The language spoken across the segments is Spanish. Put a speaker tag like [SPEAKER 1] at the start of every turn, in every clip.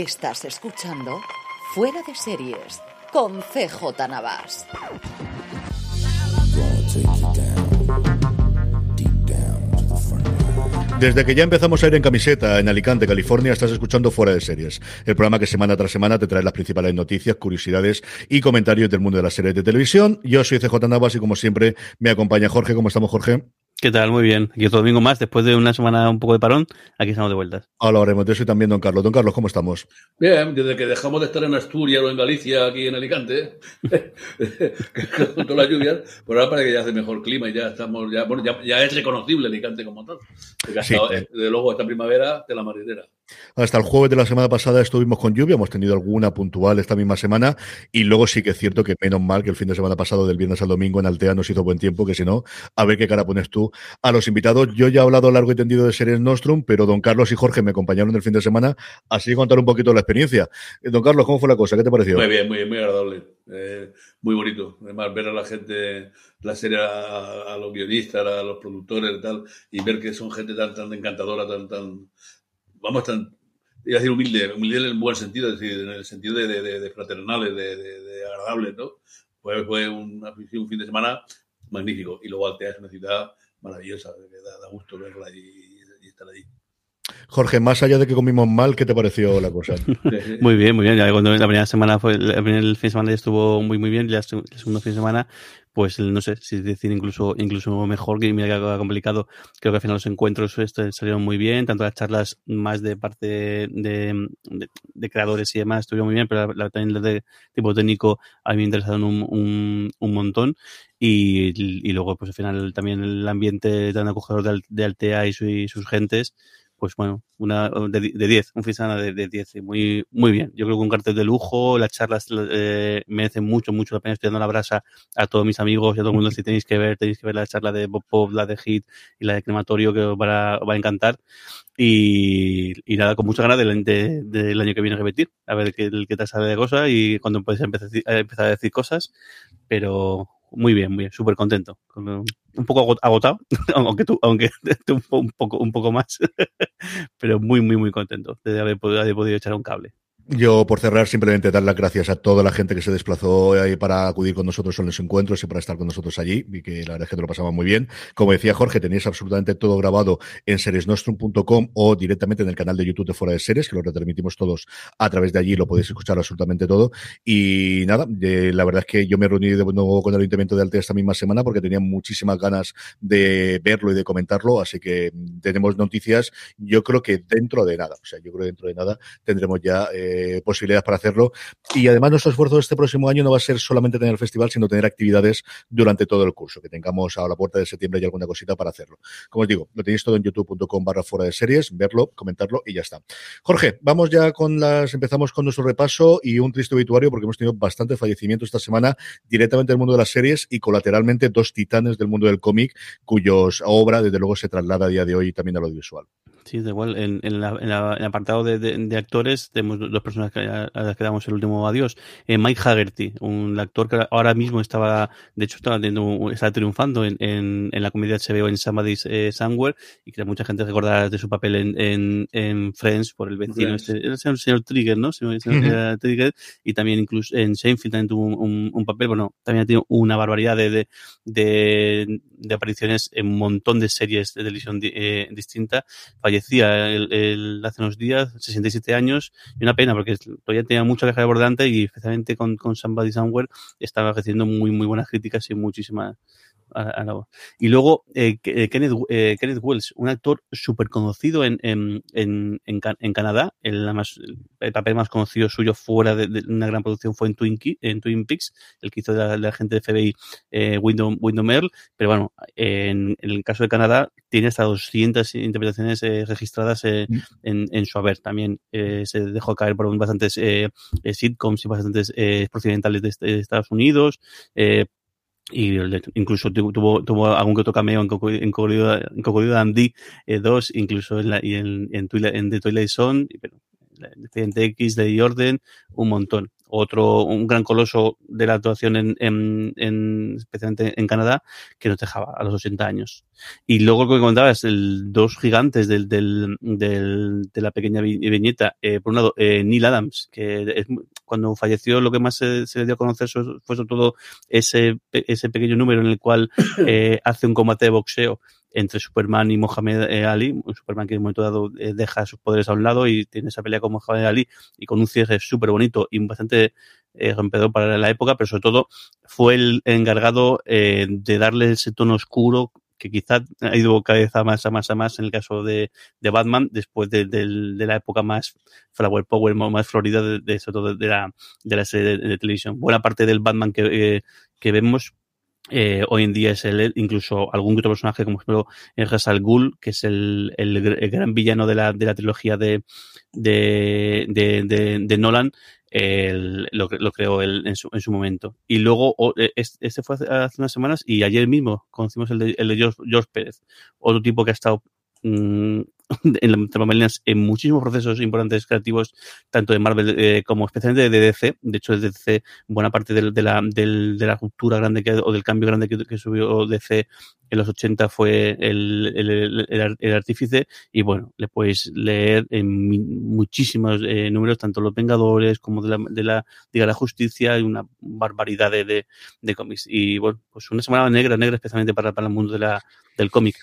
[SPEAKER 1] Estás escuchando Fuera de Series con CJ Navas.
[SPEAKER 2] Desde que ya empezamos a ir en camiseta en Alicante, California, estás escuchando Fuera de Series, el programa que semana tras semana te trae las principales noticias, curiosidades y comentarios del mundo de las series de televisión. Yo soy CJ Navas y como siempre me acompaña Jorge. ¿Cómo estamos, Jorge?
[SPEAKER 3] ¿Qué tal? Muy bien. Aquí otro domingo más, después de una semana un poco de parón, aquí estamos de vuelta.
[SPEAKER 2] Ahora haremos de eso y también don Carlos. Don Carlos, ¿cómo estamos?
[SPEAKER 4] Bien, desde que dejamos de estar en Asturias o en Galicia, aquí en Alicante, con todas las lluvias, por ahora parece que ya hace mejor clima y ya estamos, ya, bueno, ya, ya es reconocible Alicante como tal. Porque
[SPEAKER 2] Sí, eh.
[SPEAKER 4] desde luego esta primavera de la marinera.
[SPEAKER 2] Hasta el jueves de la semana pasada estuvimos con lluvia, hemos tenido alguna puntual esta misma semana y luego sí que es cierto que menos mal que el fin de semana pasado del viernes al domingo en Altea nos hizo buen tiempo, que si no, a ver qué cara pones tú a los invitados. Yo ya he hablado largo y tendido de Series Nostrum, pero don Carlos y Jorge me acompañaron el fin de semana, así que contar un poquito la experiencia. Eh, Don Carlos, ¿cómo fue la cosa? ¿Qué te pareció?
[SPEAKER 4] Muy bien, muy, muy agradable. Eh, muy bonito. Además, ver a la gente, la serie, a, a los guionistas, a los productores y tal, y ver que son gente tan, tan encantadora, tan, tan, vamos, tan, iba a decir humilde, humilde en el buen sentido, decir, en el sentido de, de, de, fraternales, de, de, agradables, ¿no? Pues fue un, fin de semana magnífico. Y luego Altea es una ciudad maravillosa, que da, da gusto verla y, y estar allí.
[SPEAKER 2] Jorge, más allá de que comimos mal, ¿qué te pareció la cosa?
[SPEAKER 3] Muy bien, muy bien. Ya cuando la primera semana fue, el fin de semana ya estuvo muy, muy bien. Y la, el segundo fin de semana, pues no sé si decir incluso, incluso mejor, que mira que complicado. Creo que al final los encuentros este, salieron muy bien, tanto las charlas más de parte de, de, de creadores y demás estuvieron muy bien, pero la, la- también las de tipo técnico a mí me interesaron un, un, un montón. Y, y luego, pues al final también el ambiente tan acogedor de, de Altea y, su- y sus gentes, pues bueno, una de de 10, un fin de semana de de 10, y muy, muy bien. Yo creo que un cartel de lujo, las charlas eh, merecen mucho, mucho la pena. Estoy dando la brasa a todos mis amigos y a todo el mundo. Si tenéis que ver, tenéis que ver la charla de Bob Pop, la de Hit y la de Crematorio, que os va a, os va a encantar. Y, y nada, con mucha ganas del, de- del año que viene a repetir, a ver qué, qué tal sale de cosa y cuando puedes empezar, a empezar a decir cosas. Pero muy bien, muy bien, súper contento. Con- Un poco agot- agotado, aunque tú, aunque un po- un poco, un poco más, pero muy, muy, muy contento de haber podido, haber podido echar un cable.
[SPEAKER 2] Yo, por cerrar, simplemente dar las gracias a toda la gente que se desplazó para acudir con nosotros en los encuentros y para estar con nosotros allí, y que la verdad es que te lo pasaba muy bien. Como decía Jorge, tenéis absolutamente todo grabado en seriesnostrum.com o directamente en el canal de YouTube de Fuera de Series, que lo retransmitimos todos a través de allí, lo podéis escuchar absolutamente todo. Y nada, eh, la verdad es que yo me reuní de nuevo con el Ayuntamiento de Altea esta misma semana porque tenía muchísimas ganas de verlo y de comentarlo, así que tenemos noticias, yo creo que dentro de nada, o sea, yo creo que dentro de nada tendremos ya eh, posibilidades para hacerlo. Y además nuestro esfuerzo de este próximo año no va a ser solamente tener el festival, sino tener actividades durante todo el curso, que tengamos a la puerta de septiembre y alguna cosita para hacerlo. Como os digo, lo tenéis todo en youtube.com barra fuera de series, verlo, comentarlo y ya está. Jorge, vamos ya con las, empezamos con nuestro repaso y un triste obituario porque hemos tenido bastantes fallecimientos esta semana directamente del mundo de las series y colateralmente dos titanes del mundo del cómic cuyos obra desde luego se traslada a día de hoy también al audiovisual.
[SPEAKER 3] Sí, da igual. En, en, la, en, la, el apartado de, de, de, actores tenemos dos personas que, a las que damos el último adiós. Eh, Mike Haggerty, un actor que ahora mismo estaba, de hecho, estaba, teniendo, estaba triunfando en, en, en la comedia HBO en Somebody's eh, Somewhere y que mucha gente recordará de su papel en, en, en Friends por el vecino, este, el señor, señor Trigger, ¿no? Señor, señor uh -huh. Trigger, y también incluso en Seinfeld también tuvo un, un, un, papel, bueno, también ha tenido una barbaridad de, de, de, apariciones en un montón de series de televisión eh, distinta. Fallecía el, el, hace unos días, 67 años, y una pena porque todavía tenía mucha caja de y especialmente con, con Somebody Somewhere estaba recibiendo muy, muy buenas críticas y muchísimas a, a la, y luego eh, Kenneth, eh, Kenneth Wells, un actor súper conocido en, en, en, en, Canadá. El, más, el, papel más conocido suyo fuera de, de, una gran producción fue en Twin, en Twin Peaks, el que hizo de la, la gente de FBI eh, Wyndham Earl. Pero bueno, en, el caso de Canadá, tiene hasta 200 interpretaciones eh, registradas eh, mm. en, en, su haber. También eh, se dejó caer por bastantes eh, sitcoms y bastantes eh, procedimentales de, de Estados Unidos. Eh, y incluso tuvo, tuvo algún que otro cameo en Cocodrilo, Dandy eh, 2, incluso en, la, y en, en, en The Twilight Zone, pero Expediente X de Jordan, un montón. Otro, un gran coloso de la actuación en, en, en, especialmente en Canadá, que nos dejaba a los 80 años. Y luego lo que comentabas, el dos gigantes del, del, del, de la pequeña viñeta, eh, por un lado, eh, Neil Adams, que es, cuando falleció lo que más se, se, le dio a conocer fue sobre todo ese, ese pequeño número en el cual eh, hace un combate de boxeo entre Superman y Mohamed eh, Ali, Superman que en un momento dado eh, deja sus poderes a un lado y tiene esa pelea con Mohamed Ali y con un cierre súper bonito y bastante eh, rompedor para la época, pero sobre todo fue el encargado eh, de darle ese tono oscuro que quizá ha ido cada vez a más a más a más en el caso de, de Batman después de, de, de, la época más flower power más florida de, de, la, de la serie de, de televisión. Buena parte del Batman que, eh, que vemos eh, hoy en día es el, incluso algún otro personaje, como por ejemplo Hasal Ghul, que es el, el, gran villano de la, de la trilogía de, de, de, de, Nolan, el, lo, lo creó él en su, en su momento. Y luego, este fue hace, unas semanas y ayer mismo conocimos el de, el de George Pérez, otro tipo que ha estado mmm, en, en muchísimos procesos importantes creativos, tanto de Marvel eh, como especialmente de DC. De hecho, de DC, buena parte de, de la, de, de la ruptura grande que, o del cambio grande que, que subió DC en los 80 fue el, el, el, el, artífice y bueno, le podéis leer en muchísimos eh, números, tanto Los Vengadores como de la, de la, de la Justicia, y una barbaridad de, de cómics. Y bueno, pues una semana negra, negra especialmente para, para el mundo de la, del cómic.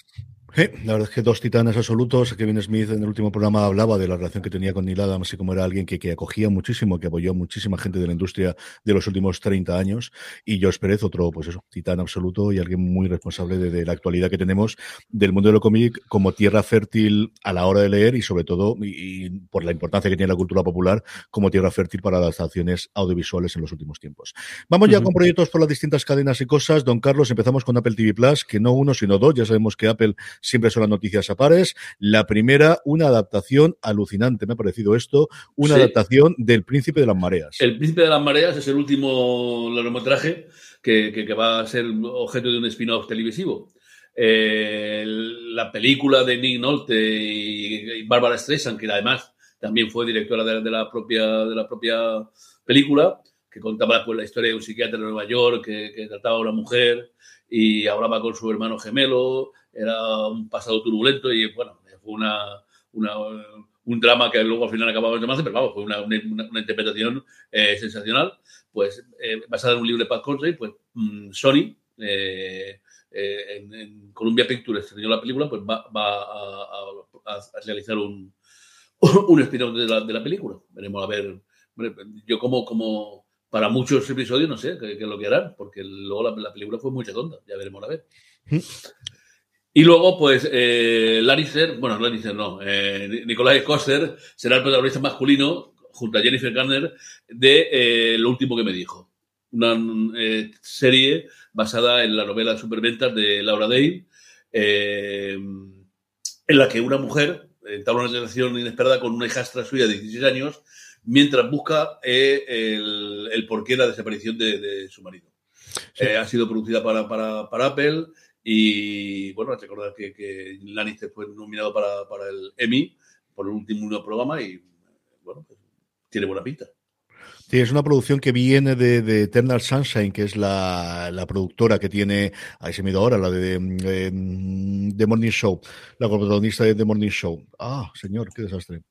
[SPEAKER 2] Sí, la verdad es que dos titanes absolutos. Kevin Smith en el último programa hablaba de la relación que tenía con Neil Adams y como era alguien que, que acogía muchísimo, que apoyó a muchísima gente de la industria de los últimos 30 años. Y Josh Pérez, otro, pues eso, titán absoluto y alguien muy responsable de, de la actualidad que tenemos del mundo de lo cómic como tierra fértil a la hora de leer y sobre todo, y, y por la importancia que tiene la cultura popular, como tierra fértil para las acciones audiovisuales en los últimos tiempos. Vamos ya uh -huh. con proyectos por las distintas cadenas y cosas. Don Carlos, empezamos con Apple TV Plus, que no uno, sino dos. Ya sabemos que Apple siempre son las noticias a pares. La primera, una adaptación alucinante, me ha parecido esto, una sí. adaptación del Príncipe de las Mareas.
[SPEAKER 4] El Príncipe de las Mareas es el último largometraje que, que, que va a ser objeto de un spin-off televisivo. Eh, la película de Nick Nolte y, y Barbara Streisand, que además también fue directora de, de, la, propia, de la propia película, que contaba pues, la historia de un psiquiatra de Nueva York que, que trataba a una mujer y hablaba con su hermano gemelo era un pasado turbulento y bueno, fue una, una, un drama que luego al final acababa llamarse, pero vamos, fue una, una, una interpretación eh, sensacional. Pues eh, basada en un libro de Pat Conway, pues mmm, Sony, eh, en, en, Columbia Pictures estrenó la película, pues va, va a, a, a, realizar un, un spin-off de la, de la película. Veremos a ver. Yo como, como para muchos episodios no sé qué, es lo que harán, porque luego la, la película fue muy tonta, ya veremos a ver. Y luego, pues, eh, Lannister, bueno, Lannister no, eh, Nicolás Coster será el protagonista masculino, junto a Jennifer Garner, de eh, Lo último que me dijo. Una eh, serie basada en la novela Superventas de Laura Day, eh, en la que una mujer entabla una relación inesperada con una hijastra suya de 16 años, mientras busca el, el porqué de la desaparición de, de su marido. Sí. ha sido producida para, para, para Apple Y bueno, recordar que, que Lannister fue nominado para, para el Emmy por el último programa y bueno, pues, tiene buena pinta.
[SPEAKER 2] Sí, es una producción que viene de, Eternal Sunshine, que es la, productora que tiene, ahí se me ido ahora, la de, de, Morning Show, la protagonista de The Morning Show. Ah, señor, qué desastre.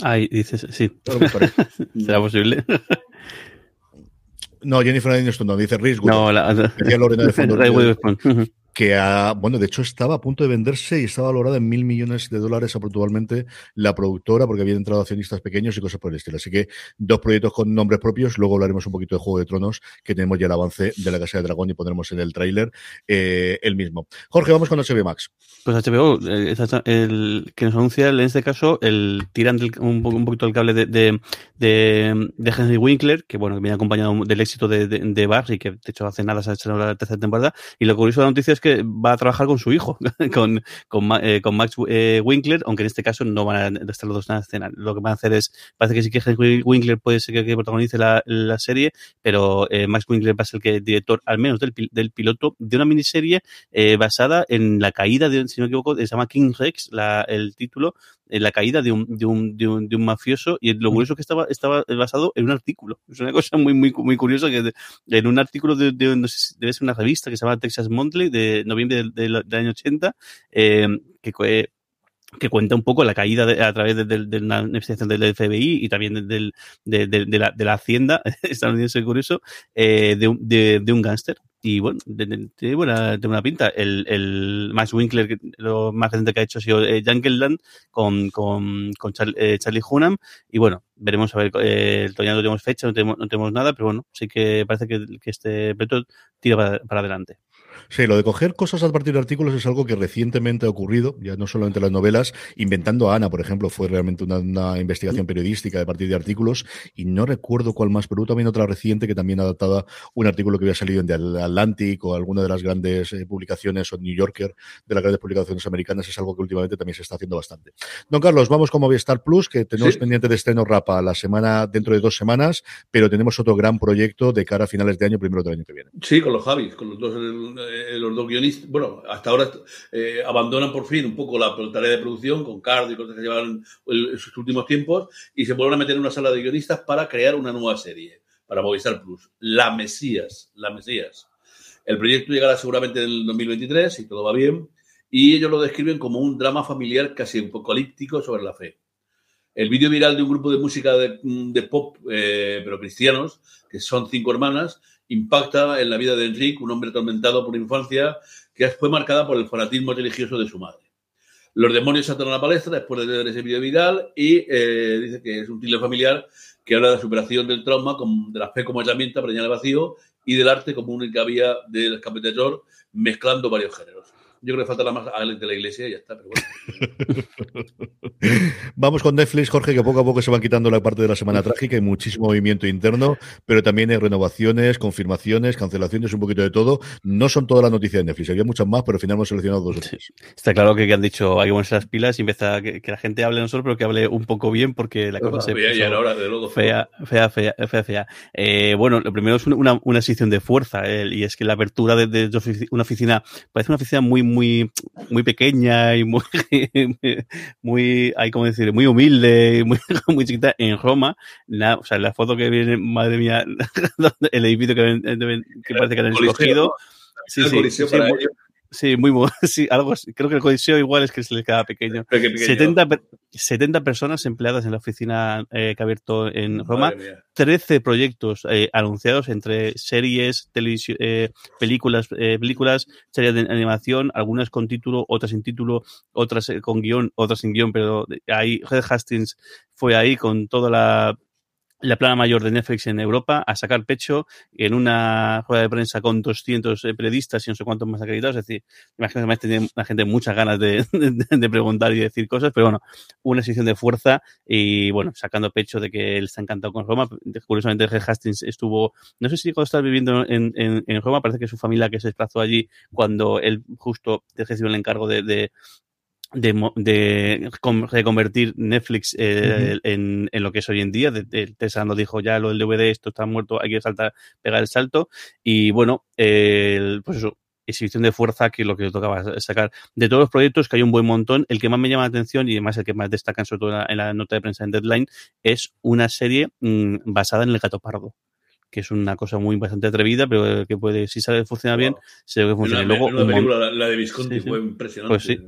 [SPEAKER 3] Ahí dices, sí. ¿Será posible?
[SPEAKER 2] No, Jennifer Aniston no, dice Reese
[SPEAKER 3] No, la...
[SPEAKER 2] Decía Lorena de fondo que ha, bueno, de hecho estaba a punto de venderse y estaba valorada en mil millones de dólares aproximadamente la productora, porque había entrado accionistas pequeños y cosas por el estilo. Así que dos proyectos con nombres propios, luego hablaremos un poquito de Juego de Tronos, que tenemos ya el avance de la Casa de Dragón y pondremos en el tráiler eh, el mismo. Jorge, vamos con HBO Max.
[SPEAKER 3] Pues HBO, eh, el, que nos anuncia en este caso el tirando un, un, poquito el cable de, de, de, Henry Winkler, que bueno, que viene acompañado del éxito de, de, de Barry, que de hecho hace nada se ha hecho la tercera temporada. Y lo curioso de la noticia es que va a trabajar con su hijo, con, con, eh, con Max eh, Winkler, aunque en este caso no van a estar los dos en la escena. Lo que van a hacer es, parece que sí que Winkler puede ser que, protagonice la, la, serie, pero eh, Max Winkler va a ser el que director, al menos del, del piloto, de una miniserie basada en la caída, de, si no me equivoco, se llama King Rex, la, el título, en la caída de un, de un, de un, de un mafioso y lo curioso es que estaba, estaba basado en un artículo. Es una cosa muy, muy, muy curiosa que en un artículo de, de, debe ser una revista que se llama Texas Monthly de noviembre del, año 80, eh, que, que cuenta un poco la caída a través de, de, una investigación del FBI y también del, de, de, la, de la Hacienda estadounidense curioso eh, de, de, de un gángster y bueno, tiene buena, pinta. El, el Max Winkler, lo más reciente que ha hecho ha sido eh, con, con, con eh, Charlie Hunnam. Y bueno, veremos a ver, eh, todavía no tenemos fecha, no tenemos, no tenemos nada, pero bueno, sí que parece que, que este proyecto tira para adelante.
[SPEAKER 2] Sí, lo de coger cosas a partir de artículos es algo que recientemente ha ocurrido, ya no solamente las novelas, inventando a Ana, por ejemplo, fue realmente una, investigación periodística de partir de artículos, y no recuerdo cuál más, pero también otra reciente que también adaptada un artículo que había salido en The Atlantic o alguna de las grandes eh, publicaciones o New Yorker de las grandes publicaciones americanas, es algo que últimamente también se está haciendo bastante. Don Carlos, vamos con Movistar Plus, que tenemos pendiente de estreno Rapa la semana, dentro de dos semanas, pero tenemos otro gran proyecto de cara a finales de año, primero del año que viene.
[SPEAKER 4] Sí, con los Javis, con los dos eh, los dos guionistas, bueno, hasta ahora eh, abandonan por fin un poco la tarea de producción con Card y cosas que llevan en sus últimos tiempos y se vuelven a meter en una sala de guionistas para crear una nueva serie para Movistar Plus, La Mesías, La Mesías. El proyecto llegará seguramente en el 2023 si todo va bien y ellos lo describen como un drama familiar casi apocalíptico sobre la fe. El vídeo viral de un grupo de música de, pop, eh, pero cristianos, que son cinco hermanas, impacta en la vida de Enrique, un hombre atormentado por infancia que fue marcada por el fanatismo religioso de su madre. Los demonios saltan a la palestra después de ver ese video viral y eh, dice que es un thriller familiar que habla de la superación del trauma, de la fe como herramienta para llenar el vacío y del arte como única vía del escape de mezclando varios géneros. Yo creo que falta la más a de la iglesia y ya está, pero bueno.
[SPEAKER 2] Vamos con Netflix, Jorge, que poco a poco se van quitando la parte de la semana trágica, hay muchísimo movimiento interno, pero también hay renovaciones, confirmaciones, cancelaciones, un poquito de todo. No son todas las noticias de Netflix, había muchas más, pero al final hemos seleccionado dos o tres.
[SPEAKER 3] Está claro que, han dicho, hay que ponerse las pilas y empezar que, que, la gente hable no solo, pero que hable un poco bien, porque la cosa se
[SPEAKER 4] fea, ya de
[SPEAKER 3] fea, fea, fea, fea, fea. Eh, bueno, lo primero es una, una sección de fuerza, eh, y es que la apertura de, de, una oficina, parece una oficina muy, muy, muy pequeña y muy, muy, hay como decir, muy humilde, muy, muy chiquita en Roma. La, o sea, la foto que viene, madre mía, el edificio que, que parece que han escogido. Sí, sí, sí, Sí, muy sí, algo Creo que el codiceo igual es que se les queda pequeño. 70, 70, personas empleadas en la oficina eh, que ha abierto en Roma. 13 proyectos eh, anunciados entre series, televisión, eh, películas, eh, películas, series de animación, algunas con título, otras sin título, otras eh, con guion, otras sin guion, pero ahí Red Hastings fue ahí con toda la la plana mayor de Netflix en Europa a sacar pecho en una rueda de prensa con 200 eh, periodistas y no sé cuántos más acreditados. Es decir, imagino que tiene la gente muchas ganas de, preguntar y decir cosas, pero bueno, una sesión de fuerza y bueno, sacando pecho de que él está encantado con Roma. Curiosamente, Hastings estuvo, no sé si cuando estaba viviendo en, en, en, Roma, parece que su familia que se desplazó allí cuando él justo recibió el encargo de, de, de, de, de, convertir Netflix eh, uh -huh. en, en, lo que es hoy en día. De, de, Tesla nos dijo ya lo del DVD, esto está muerto, hay que saltar, pegar el salto. Y bueno, eh, pues eso, exhibición de fuerza que lo que tocaba sacar. De todos los proyectos, que hay un buen montón, el que más me llama la atención y además el que más destacan sobre todo en la, nota de prensa en Deadline es una serie mm, basada en el gato pardo que es una cosa muy bastante atrevida, pero que puede, si sabe funcionar bien, se ve que funciona.
[SPEAKER 4] Una,
[SPEAKER 3] luego,
[SPEAKER 4] una película, la de Visconti fue impresionante.
[SPEAKER 3] Pues sí,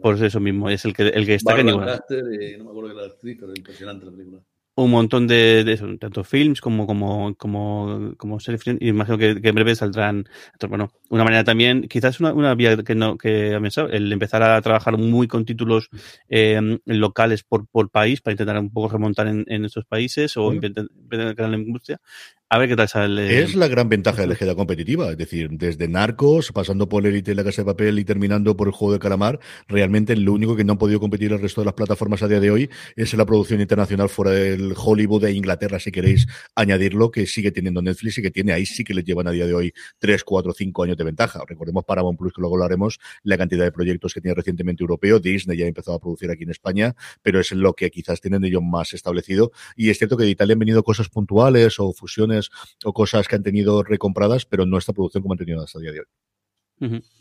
[SPEAKER 3] por eso mismo, es el que, el que destaca.
[SPEAKER 4] no me acuerdo de la actriz, pero impresionante la película
[SPEAKER 3] un montón de, de tanto films como como como como series y imagino que, que, en breve saldrán bueno una manera también quizás una, una vía que no que el empezar a trabajar muy con títulos eh, locales por, por país para intentar un poco remontar en, en estos países o intentar crear la industria a ver qué tal sale.
[SPEAKER 2] Es la gran ventaja de la ejeda competitiva. Es decir, desde Narcos, pasando por Elite la Casa de Papel y terminando por el juego de Calamar, realmente lo único que no han podido competir el resto de las plataformas a día de hoy es la producción internacional fuera del Hollywood de Inglaterra, si queréis añadirlo, que sigue teniendo Netflix y que tiene ahí sí que les llevan a día de hoy 3, 4, 5 años de ventaja. Recordemos Paramount Plus, que luego lo haremos, la cantidad de proyectos que tiene recientemente europeo. Disney ya ha empezado a producir aquí en España, pero es lo que quizás tienen ellos más establecido. Y es cierto que de Italia han venido cosas puntuales o fusiones o cosas que han tenido recompradas, pero no esta producción como han tenido hasta el día de
[SPEAKER 3] hoy.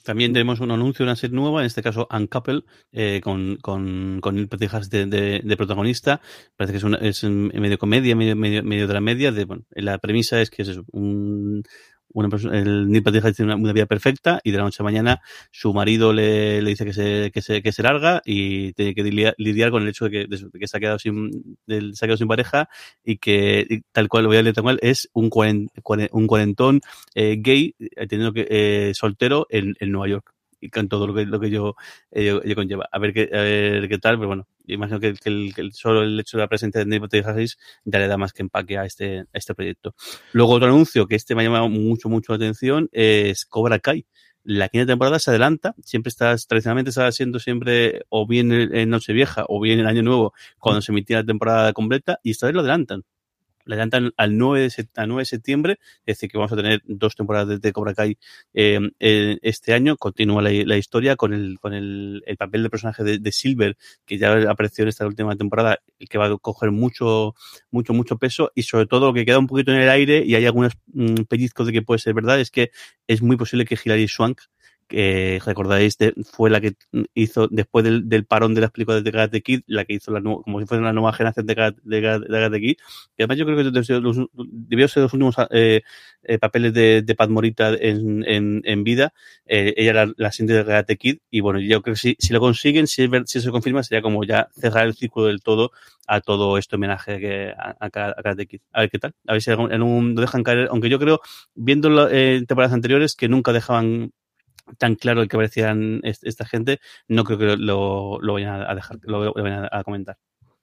[SPEAKER 3] También tenemos un anuncio una serie nueva, en este caso Uncouple, eh, con, con, con Neil de, de, protagonista. Parece que es, una, es medio comedia, medio, medio, medio de la media. De, bueno, la premisa es que es un, una persona, el Neil Patrick tiene una, vida perfecta y de la noche a mañana su marido le, le dice que se, que, se, que se larga y tiene que lidiar, con el hecho de que, que se, ha quedado sin, se ha quedado sin pareja y que tal cual lo voy a leer tal cual es un, un cuarentón eh, gay eh, teniendo que eh, soltero en, en Nueva York y con todo lo que, lo que yo, eh, conlleva. A ver qué, a ver qué tal, pero bueno, imagino que, el, que solo el hecho de la presencia de Neil Harris ya le da más que empaque a este, a este proyecto. Luego otro anuncio que este me ha llamado mucho, mucho la atención es Cobra Kai. La quinta temporada se adelanta, siempre estás, tradicionalmente está siendo siempre o bien en Nochevieja o bien en Año Nuevo cuando se emitía la temporada completa y esta vez lo adelantan la adelantan al 9 de, 9 de septiembre, es decir, que vamos a tener dos temporadas de, Cobra Kai eh, este año. Continúa la, historia con el, con el, el papel del personaje de, Silver, que ya apareció en esta última temporada, que va a coger mucho, mucho, mucho peso, y sobre todo lo que queda un poquito en el aire, y hay algunos mm, pellizcos de que puede ser verdad, es que es muy posible que Hilary Swank que recordáis fue la que hizo después del, del, parón de las películas de Karate Kid, la que hizo la como si fuera una nueva generación de, Karate, de, de Kid. Y además yo creo que debió ser los últimos eh, eh, papeles de, de, Pat Morita en, en, en vida. Eh, ella la, la siente de Karate Kid y bueno, yo creo que si, si lo consiguen, si, si se confirma, sería como ya cerrar el círculo del todo a todo este homenaje que, a, a, Karate Kid. A ver qué tal. A ver si en un, lo dejan caer, aunque yo creo, viendo en temporadas anteriores, que nunca dejaban tan claro el que parecían esta gente, no creo que lo, lo vayan a dejar, lo vayan a comentar.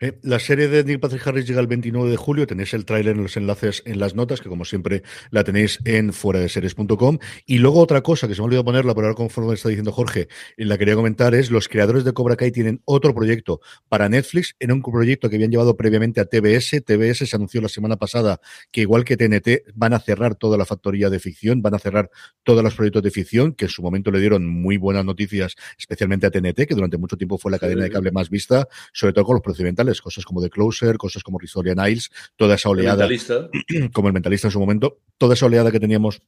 [SPEAKER 2] Eh, la serie de Neil Patrick Harris llega el 29 de julio. Tenéis el tráiler en los enlaces en las notas, que como siempre la tenéis en fuera de series.com. Y luego otra cosa que se me ha olvidado ponerla, por ahora conforme está diciendo Jorge, y la quería comentar, es los creadores de Cobra Kai tienen otro proyecto para Netflix. Era un proyecto que habían llevado previamente a TBS. TBS se anunció la semana pasada que igual que TNT van a cerrar toda la factoría de ficción, van a cerrar todos los proyectos de ficción, que en su momento le dieron muy buenas noticias, especialmente a TNT, que durante mucho tiempo fue la cadena de cable más vista, sobre todo con los procedimentales cosas como The Closer, cosas como Risoria Niles, toda esa oleada, como el mentalista en su momento, toda esa oleada que teníamos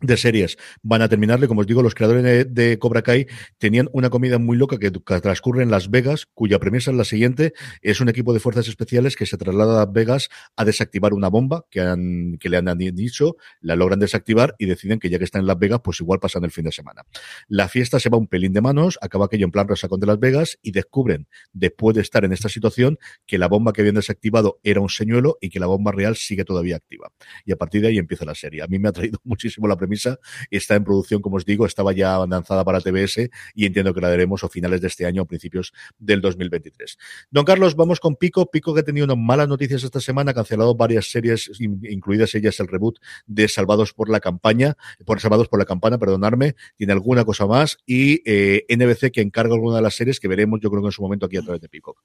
[SPEAKER 2] de series van a terminarle. Como os digo, los creadores de, Cobra Kai tenían una comida muy loca que transcurre en Las Vegas, cuya premisa es la siguiente. Es un equipo de fuerzas especiales que se traslada a Las Vegas a desactivar una bomba que, han, que le han dicho, la logran desactivar y deciden que ya que están en Las Vegas, pues igual pasan el fin de semana. La fiesta se va un pelín de manos, acaba aquello en plan resacón de Las Vegas y descubren, después de estar en esta situación, que la bomba que habían desactivado era un señuelo y que la bomba real sigue todavía activa. Y a partir de ahí empieza la serie. A mí me ha traído muchísimo la premisa. Está en producción, como os digo, estaba ya lanzada para TBS y entiendo que la daremos a finales de este año o principios del 2023. Don Carlos, vamos con Pico. Pico que ha tenido unas malas noticias esta semana, ha cancelado varias series, incluidas ellas el reboot de Salvados por la campaña, por Salvados por la campana, perdonarme, tiene alguna cosa más y eh, NBC que encarga alguna de las series que veremos yo creo que en su momento aquí a través de Pico.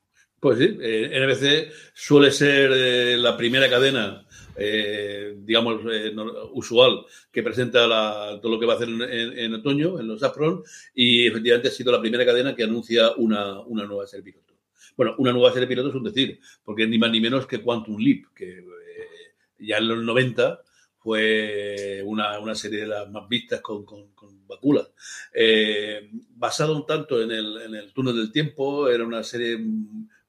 [SPEAKER 4] Pues sí, eh, NBC suele ser eh, la primera cadena eh, digamos, usual que presenta todo lo que va a hacer en, otoño, en los Afron, y efectivamente ha sido la primera cadena que anuncia una, una nueva serie piloto. Bueno, una nueva serie piloto es un decir, porque ni más ni menos que Quantum Leap, que ya en los 90 fue una, una serie de las más vistas con, con, con Bakula. Basado un tanto en el, en el túnel del tiempo, era una serie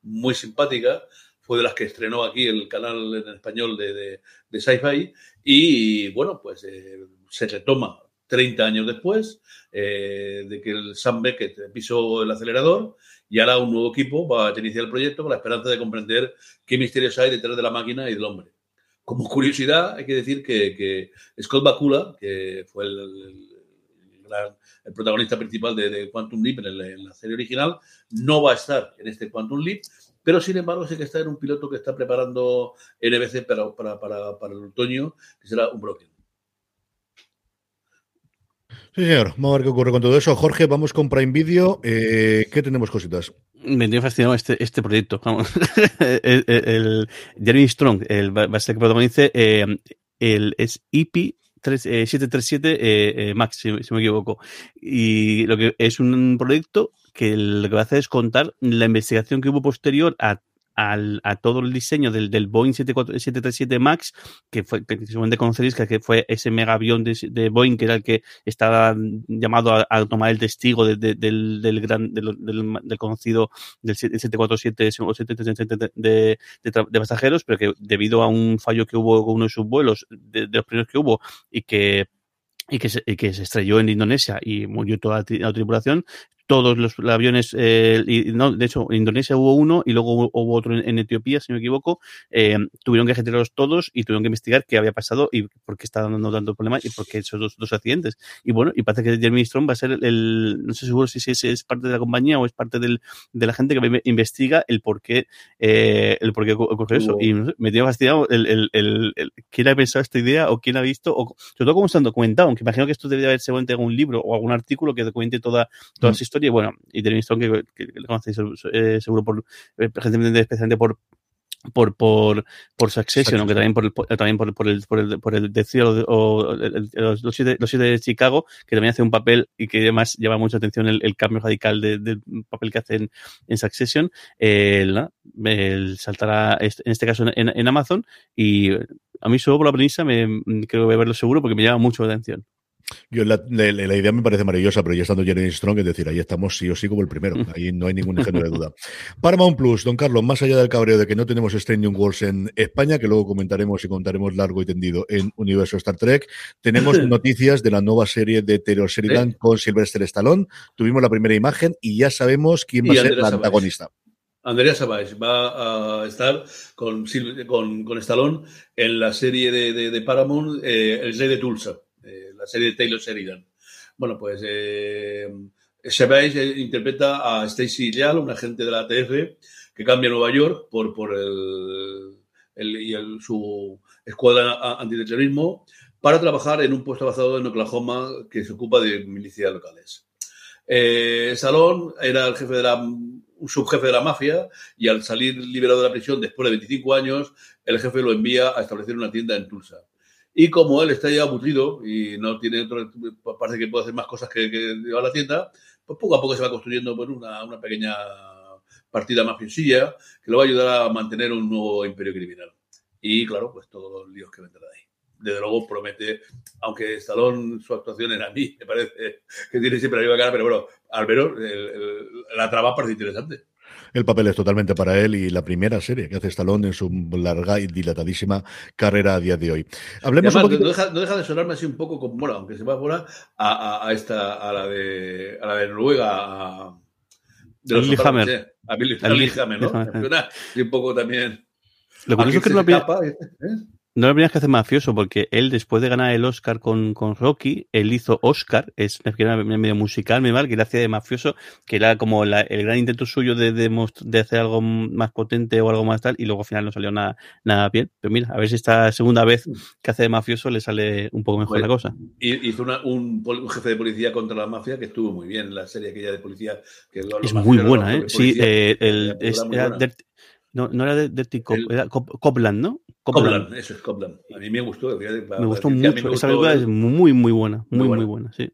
[SPEAKER 4] muy simpática, fue de las que estrenó aquí el canal en español de, de, de Sci-Fi y bueno, pues eh, se retoma 30 años después eh, de que el Sam Beckett pisó el acelerador y ahora un nuevo equipo va a iniciar el proyecto con la esperanza de comprender qué misterios hay detrás de la máquina y del hombre. Como curiosidad, hay que decir que, que Scott Bakula, que fue el, el, el protagonista principal de, de Quantum Leap en, el, en, la serie original, no va a estar en este Quantum Leap, pero sin embargo sí que está en un piloto que está preparando NBC para, para, para, para el otoño, que será un Broken.
[SPEAKER 2] Sí, señor. Vamos a ver qué ocurre con todo eso. Jorge, vamos con Prime Video. Eh, ¿Qué tenemos cositas?
[SPEAKER 3] Me tiene fascinado este, este proyecto. Vamos. el, el, el, Jeremy Strong el, va a ser que protagonice. Eh, el, es EP 3, eh, 737 eh, eh, Max, si, si, me equivoco. Y lo que es un proyecto que lo que va a hacer es contar la investigación que hubo posterior a al, a todo el diseño del, del Boeing 737 MAX, que fue, que seguramente conoceréis, que fue ese mega avión de, de, Boeing, que era el que estaba llamado a, tomar el testigo de, de, del, del, gran, del, del, conocido del 747 o 737 de, de, pasajeros, pero que debido a un fallo que hubo con uno de sus vuelos, de, los primeros que hubo, y que y que, se, y que se estrelló en Indonesia y murió toda la, la tripulación, todos los aviones, eh, y, no, de hecho, en Indonesia hubo uno y luego hubo otro en, en Etiopía, si no me equivoco, eh, tuvieron que retirarlos todos y tuvieron que investigar qué había pasado y por qué estaba dando tanto problema y por qué esos dos, dos accidentes. Y bueno, y parece que Jeremy Strong va a ser el, no sé seguro si, es, es, parte de la compañía o es parte del, de la gente que investiga el por qué, eh, el por qué ocurrió eso. Y me tiene fascinado el, el, el, el, quién ha pensado esta idea o quién ha visto, o sobre todo cómo está documentado, aunque imagino que esto debería haber seguramente algún libro o algún artículo que documente toda, toda mm. esa historia y bueno, y Jeremy Strong, que, que, que lo conocéis eh, seguro por, eh, especialmente por por por por Succession, aunque también por el también por, por el por el por el Cielo o el, los, los, siete, los siete de Chicago, que también hace un papel y que además llama mucha atención el, el cambio radical de, del papel que hace en, en Succession, el, el saltará en este caso en, en, Amazon y a mí solo por la premisa me creo que voy a verlo seguro porque me llama mucho la atención.
[SPEAKER 2] Yo la, la, la, idea me parece maravillosa, pero ya estando Jeremy Strong, es decir, ahí estamos sí o sí como el primero. Ahí no hay ningún ejemplo de duda. Paramount Plus, don Carlos, más allá del cabreo de que no tenemos Stranding Wars en España, que luego comentaremos y contaremos largo y tendido en Universo Star Trek, tenemos noticias de la nueva serie de Terror Sheridan ¿Sí? con Sylvester Stallone. Tuvimos la primera imagen y ya sabemos quién va a ser el antagonista.
[SPEAKER 4] Andrea Savage va a estar con, con, con Stallone en la serie de, de, de Paramount, eh, El Rey de Tulsa la serie de Taylor Sheridan. Bueno, pues eh, Shabazz interpreta a Stacy Leal, un agente de la ATF que cambia a Nueva York por, por el, y su escuadra antiterrorismo para trabajar en un puesto basado en Oklahoma que se ocupa de milicias locales. Eh, Salón era el jefe de la, un subjefe de la mafia y al salir liberado de la prisión después de 25 años, el jefe lo envía a establecer una tienda en Tulsa. Y como él está ya aburrido y no tiene otro, parece que puede hacer más cosas que, que llevar a la tienda, pues poco a poco se va construyendo pues, una, una pequeña partida mafiosilla que lo va a ayudar a mantener un nuevo imperio criminal. Y claro, pues todos los líos que vendrán de ahí. Desde luego promete, aunque Stallone, su actuación era a mí, me parece que tiene siempre la misma cara, pero bueno, al menos el, el, la trama parece interesante
[SPEAKER 2] el papel es totalmente para él y la primera serie que hace Stallone en su larga y dilatadísima carrera a día de hoy.
[SPEAKER 4] Hablemos además, un poquito... no, deja, no, deja, de sonarme así un poco como, bueno, aunque se va a, a, a, esta, a la de, a la de Noruega, a,
[SPEAKER 3] de los Billy Hammer.
[SPEAKER 4] A Billy, Hammer, ¿no? Y un poco también.
[SPEAKER 3] Lo curioso es que no escapa, ¿eh? No lo tenías que hacer mafioso, porque él, después de ganar el Oscar con, con Rocky, él hizo Oscar, es una medio musical, me mal, que él hacía de mafioso, que era como la, el gran intento suyo de, de, de, hacer algo más potente o algo más tal, y luego al final no salió nada, nada bien. Pero mira, a ver si esta segunda vez que hace de mafioso le sale un poco mejor
[SPEAKER 4] bueno,
[SPEAKER 3] la cosa.
[SPEAKER 4] Hizo una, un, un, jefe de policía contra la mafia que estuvo muy bien, la serie aquella de policía. Que
[SPEAKER 3] lo, es muy buena, ¿eh? Sí, eh, el, no, no era de Cop, el, era Cop, Copland, ¿no?
[SPEAKER 4] Copland. Copland. eso es Copland. A mí me gustó.
[SPEAKER 3] Me gustó mucho. Me gustó, Esa película es muy, muy buena. Muy, muy buena, muy buena sí.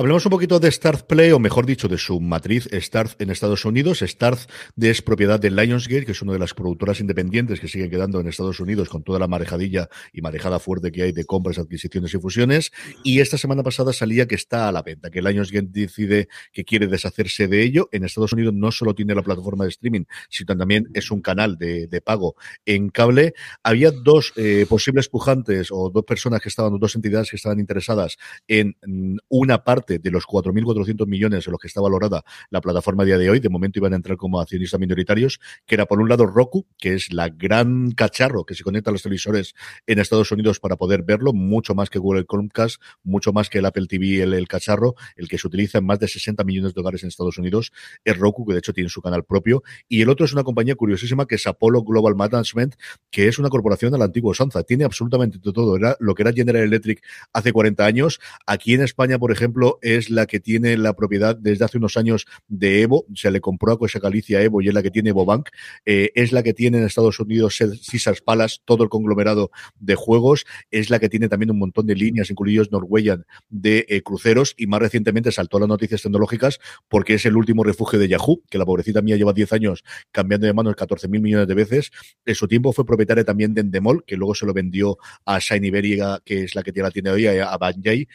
[SPEAKER 2] Hablemos un poquito de Starz Play, o mejor dicho, de su matriz Starz en Estados Unidos. Starz es propiedad de Lionsgate, que es una de las productoras independientes que siguen quedando en Estados Unidos con toda la marejadilla y marejada fuerte que hay de compras, adquisiciones y fusiones. Y esta semana pasada salía que está a la venta, que Lionsgate decide que quiere deshacerse de ello. En Estados Unidos no solo tiene la plataforma de streaming, sino también es un canal de, pago en cable. Había dos eh, posibles pujantes o dos personas que estaban, dos entidades que estaban interesadas en mm, una parte de los 4.400 millones en los que está valorada la plataforma a día de hoy. De momento iban a entrar como accionistas minoritarios, que era por un lado Roku, que es la gran cacharro que se conecta a los televisores en Estados Unidos para poder verlo, mucho más que Google Chromecast, mucho más que el Apple TV, el, el cacharro, el que se utiliza en más de 60 millones de hogares en Estados Unidos, es Roku, que de hecho tiene su canal propio. Y el otro es una compañía curiosísima que es Apollo Global Management, que es una corporación de la antigua usanza. Tiene absolutamente todo. Era lo que era General Electric hace 40 años. Aquí en España, por ejemplo, es la que tiene la propiedad desde hace unos años de Evo. Se le compró a Cosa Galicia Evo y es la que tiene Evo Bank. Eh, es la que tiene en Estados Unidos Caesars Palace, todo el conglomerado de juegos. Es la que tiene también un montón de líneas, incluidos Norwegian, de eh, cruceros. Y más recientemente saltó a las noticias tecnológicas porque es el último refugio de Yahoo, que la pobrecita mía lleva 10 años cambiando de manos 14 mil millones de veces. En su tiempo fue propietaria también de Endemol, que luego se lo vendió a Shiny Beriga, que es la que la tiene hoy, a Banjay.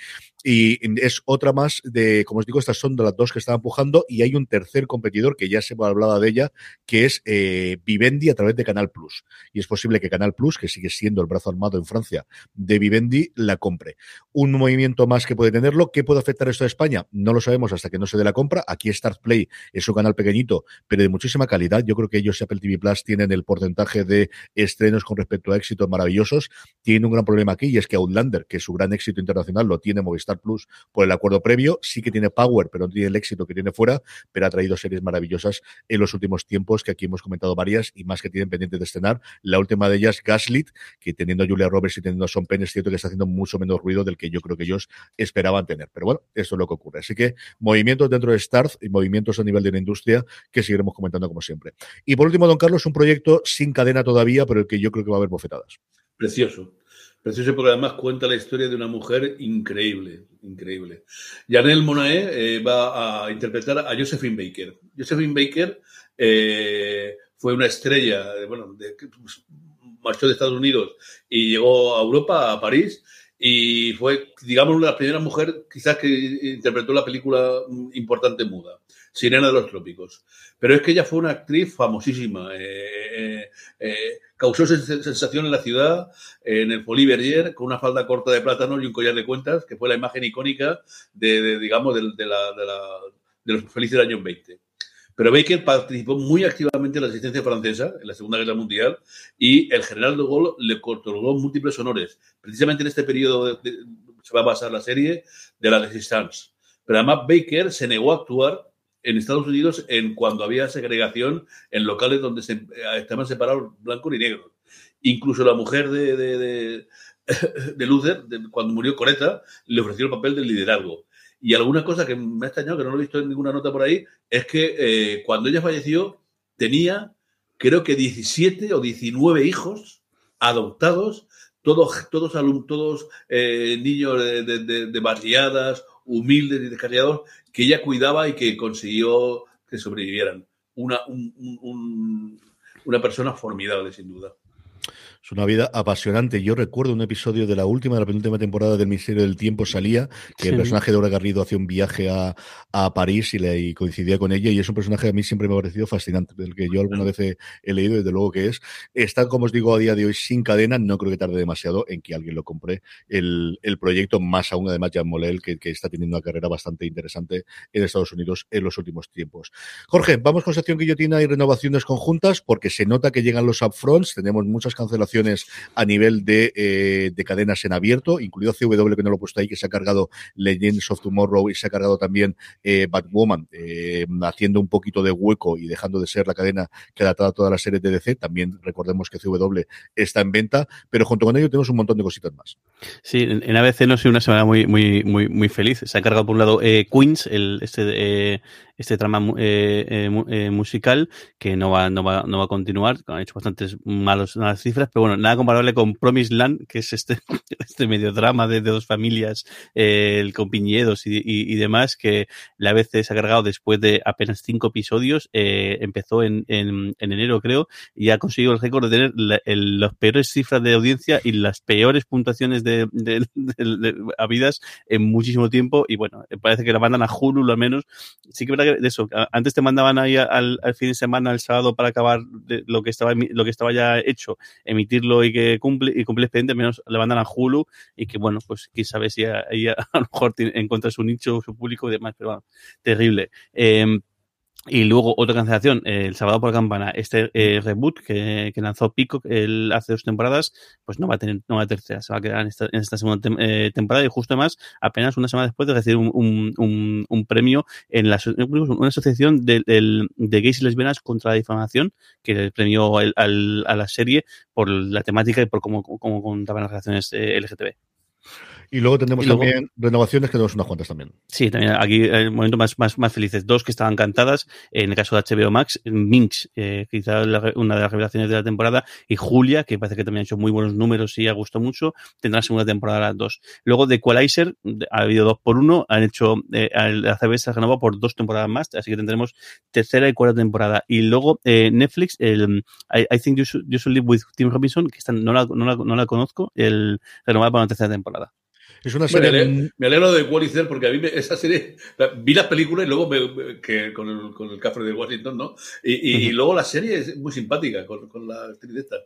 [SPEAKER 2] Y es otra más de, como os digo, estas son de las dos que están empujando y hay un tercer competidor que ya se hablaba de ella, que es eh, Vivendi a través de Canal Plus. Y es posible que Canal Plus, que sigue siendo el brazo armado en Francia de Vivendi, la compre. Un movimiento más que puede tenerlo. ¿Qué puede afectar esto a España? No lo sabemos hasta que no se dé la compra. Aquí Start Play es un canal pequeñito, pero de muchísima calidad. Yo creo que ellos y Apple TV Plus tienen el porcentaje de estrenos con respecto a éxitos maravillosos. Tienen un gran problema aquí y es que Outlander, que su gran éxito internacional lo tiene Movistar Plus por el acuerdo previo. Sí que tiene Power, pero no tiene el éxito que tiene fuera, pero ha traído series maravillosas en los últimos tiempos, que aquí hemos comentado varias y más que tienen pendientes de estrenar. La última de ellas, Gaslit, que teniendo a Julia Roberts y teniendo a Son Penn, es cierto que está haciendo mucho menos ruido del que yo creo que ellos esperaban tener. Pero bueno, esto es lo que ocurre. Así que movimientos dentro de Starz y movimientos a nivel de la industria que seguiremos comentando como siempre. Y por último, don Carlos, un proyecto sin cadena todavía, pero el que yo creo que va a haber bofetadas.
[SPEAKER 4] Precioso. Precioso porque además cuenta la historia de una mujer increíble, increíble. Janelle Monae eh, va a interpretar a Josephine Baker. Josephine Baker eh, fue una estrella, bueno, de, marchó de Estados Unidos y llegó a Europa, a París, y fue, digamos, las primeras mujeres quizás que interpretó la película importante muda. Sirena de los Trópicos. Pero es que ella fue una actriz famosísima. Eh, eh, causó sensación en la ciudad, en el Berger, con una falda corta de plátano y un collar de cuentas, que fue la imagen icónica de, digamos, de, los felices años 20. Pero Baker participó muy activamente en la asistencia francesa en la Segunda Guerra Mundial y el general de Gaulle le otorgó múltiples honores. Precisamente en este periodo se va a basar la serie de la Resistance. Pero además Baker se negó a actuar en Estados Unidos en cuando había segregación en locales donde se, eh, estaban separados blancos y negros. Incluso la mujer de, de, de, Luther, cuando murió Coreta, le ofreció el papel del liderazgo. Y alguna cosa que me ha extrañado, que no lo he visto en ninguna nota por ahí, es que eh, cuando ella falleció tenía, creo que 17 o 19 hijos adoptados, todos, todos, todos eh, niños de, de, de barriadas humildes y descarriados que ella cuidaba y que consiguió que sobrevivieran. Una, una persona formidable, sin duda.
[SPEAKER 2] Es una vida apasionante. Yo recuerdo un episodio de la última, de la penúltima temporada del Misterio del Tiempo salía, que el personaje de Ora Garrido hacía un viaje a, a París y, le, coincidía con ella, y es un personaje que a mí siempre me ha parecido fascinante, del que yo alguna vez he, leído, desde luego que es. Está, como os digo, a día de hoy sin cadena, no creo que tarde demasiado en que alguien lo compre el, el proyecto, más aún además Jan Molel, que, que, está teniendo una carrera bastante interesante en Estados Unidos en los últimos tiempos. Jorge, vamos con sección guillotina y renovaciones conjuntas, porque se nota que llegan los upfronts, tenemos muchas cancelaciones a nivel de, eh, de, cadenas en abierto, incluido CW, que no lo he puesto ahí, que se ha cargado Legends of Tomorrow y se ha cargado también eh, Batwoman, eh, haciendo un poquito de hueco y dejando de ser la cadena que adaptado a todas las series de DC. También recordemos que CW está en venta, pero junto con ello tenemos un montón de cositas más.
[SPEAKER 3] Sí, en, ABC no ha sido una semana muy, muy, muy, muy feliz. Se ha cargado por un lado Queens, el, este, este trama musical que no va, no va, no va a continuar. Han hecho bastantes malos, malas cifras, pero bueno, nada comparable con Promised Land, que es este, este medio drama de, dos familias, el con piñedos y, y, demás, que la vez se ha cargado después de apenas cinco episodios. empezó en, en, en, enero, creo, y ha conseguido el récord de tener las peores cifras de audiencia y las peores puntuaciones de, de, de, habidas en muchísimo tiempo. Y bueno, parece que la mandan a Hulu al menos. Sí que verdad de eso, antes te mandaban ahí al, al fin de semana, el sábado, para acabar lo que estaba lo que estaba ya hecho, emitirlo y que cumple y cumple expediente, menos le mandan a Hulu y que bueno, pues quién sabe si ahí a, a, lo mejor encuentra su nicho, su público y demás, pero bueno, terrible. Eh, y luego otra cancelación, el sábado por la campana, este eh, reboot que, que, lanzó Pico el, hace dos temporadas, pues no va a tener, no va a tercera, se va a quedar en esta, en esta segunda tem eh, temporada y justo además, apenas una semana después de recibir un, un, un, premio en la, una asociación de, de, gays y lesbianas contra la difamación, que premió el, al, a la serie por la temática y por cómo, cómo contaban las relaciones eh, LGTB.
[SPEAKER 2] Y luego tendremos luego, también renovaciones, que tenemos unas cuantas también.
[SPEAKER 3] Sí, también aquí el momento más, más, más felices. Dos que estaban cantadas, en el caso de HBO Max, Minx, eh, quizá la, una de las revelaciones de la temporada, y Julia, que parece que también ha hecho muy buenos números y ha gustado mucho, tendrá segunda temporada las dos. Luego de Equalizer, ha habido dos por uno, han hecho, eh, la CBS ha renovado por dos temporadas más, así que tendremos tercera y cuarta temporada. Y luego eh, Netflix, el I, I Think you should, you should, Live with Tim Robinson, que esta, no, la, no, la, no la conozco, el renovada para una tercera temporada.
[SPEAKER 2] Es una serie.
[SPEAKER 4] Me alegro, me alegro de Wallicer porque a mí me, esa serie. Vi las películas y luego me, que con el, con el café de Washington, ¿no? Y, y, uh -huh. y, luego la serie es muy simpática con, con la actriz esta.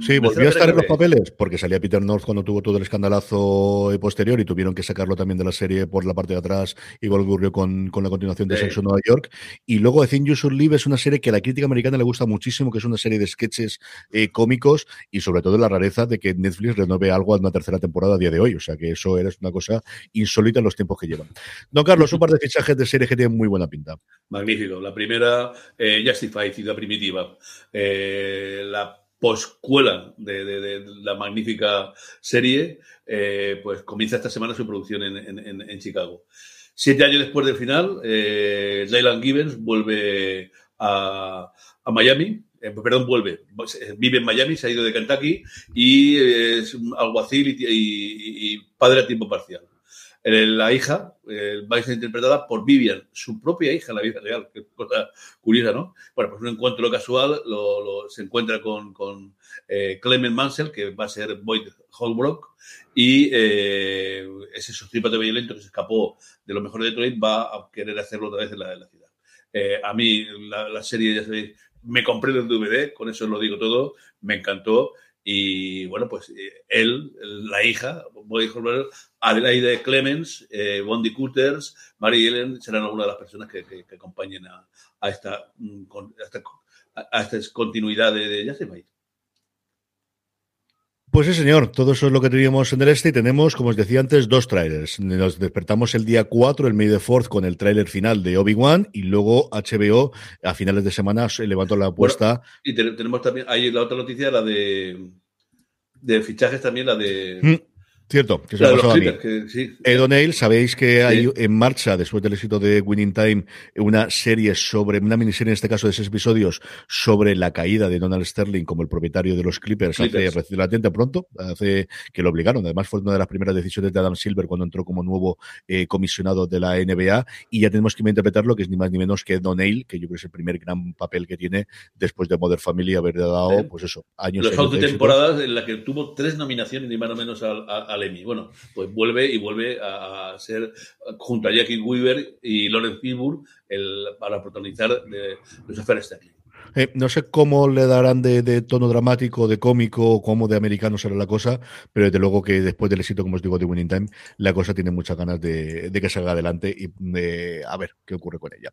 [SPEAKER 2] Sí, volvió a estar en los papeles porque salía Peter North cuando tuvo todo el escandalazo posterior y tuvieron que sacarlo también de la serie por la parte de atrás, igual ocurrió con, con la continuación de sí. Sexo Nueva York. Y luego The Thing You Should Live es una serie que a la crítica americana le gusta muchísimo, que es una serie de sketches eh, cómicos y sobre todo la rareza de que Netflix renove algo a una tercera temporada a día de hoy. O sea que eso es una cosa insólita en los tiempos que llevan. Don Carlos, un par de fichajes de series que tienen muy buena pinta.
[SPEAKER 4] Magnífico. La primera, eh, Justify, Ciudad Primitiva. Eh, la poscuela de, de, la magnífica serie, eh, pues comienza esta semana su producción en, en, en Chicago. Siete años después del final, eh, Jaylan Gibbons vuelve a, Miami, eh, perdón, vuelve, vive en Miami, se ha ido de Kentucky y es alguacil y, y, y padre a tiempo parcial. La hija va a ser interpretada por Vivian, su propia hija en la vida real, que cosa curiosa, ¿no? Bueno, pues un encuentro casual, lo, lo, se encuentra con, con eh, Clement Mansell, que va a ser Boyd Holbrook, y eh, ese sociópata violento que se escapó de lo mejor de Detroit va a querer hacerlo otra vez en la, en la ciudad. Eh, a mí la, la, serie, ya sabéis, me compré el DVD, con eso lo digo todo, me encantó. Y bueno, pues eh, él, la hija, Boyd Holbrook, Adelaide Clemens, eh, Bondi Cooters, Mary Ellen serán algunas de las personas que, que, acompañen a, a, esta, mm, a, esta, a, esta, continuidad de, de Yosemite.
[SPEAKER 2] Pues sí, señor, todo eso es lo que teníamos en el este y tenemos, como os decía antes, dos trailers. Nos despertamos el día 4, el May the 4 con el tráiler final de Obi-Wan y luego HBO a finales de semana se levantó la apuesta.
[SPEAKER 4] Bueno, y tenemos también, ahí la otra noticia, la de, de fichajes también, la de...
[SPEAKER 2] Mm. Cierto, que se
[SPEAKER 4] claro,
[SPEAKER 2] me pasó a mí.
[SPEAKER 4] Que, sí.
[SPEAKER 2] Ed O'Neill, sabéis que hay en marcha, después del éxito de Winning Time, una serie sobre, una miniserie en este caso de seis episodios, sobre la caída de Donald Sterling como el propietario de los Clippers, Clippers. hace relativamente pronto, hace que lo obligaron. Además, fue una de las primeras decisiones de Adam Silver cuando entró como nuevo eh, comisionado de la NBA. Y ya tenemos que interpretarlo, que es ni más ni menos que Ed O'Neill, que yo creo que es el primer gran papel que tiene después de Modern Family haber dado, pues eso, años.
[SPEAKER 4] Los 11 temporadas en las que tuvo tres nominaciones, ni más o menos al, al. Bueno, pues vuelve y vuelve a, ser junto a Jackie Weaver y Lawrence Fishburne el, para protagonizar de Lucifer Sterling.
[SPEAKER 2] Eh, no sé cómo le darán de, tono dramático, de cómico, cómo de americano será la cosa, pero desde luego que después del éxito, como os digo, de Winning Time, la cosa tiene muchas ganas de, de que salga adelante y de, a ver qué ocurre con ella.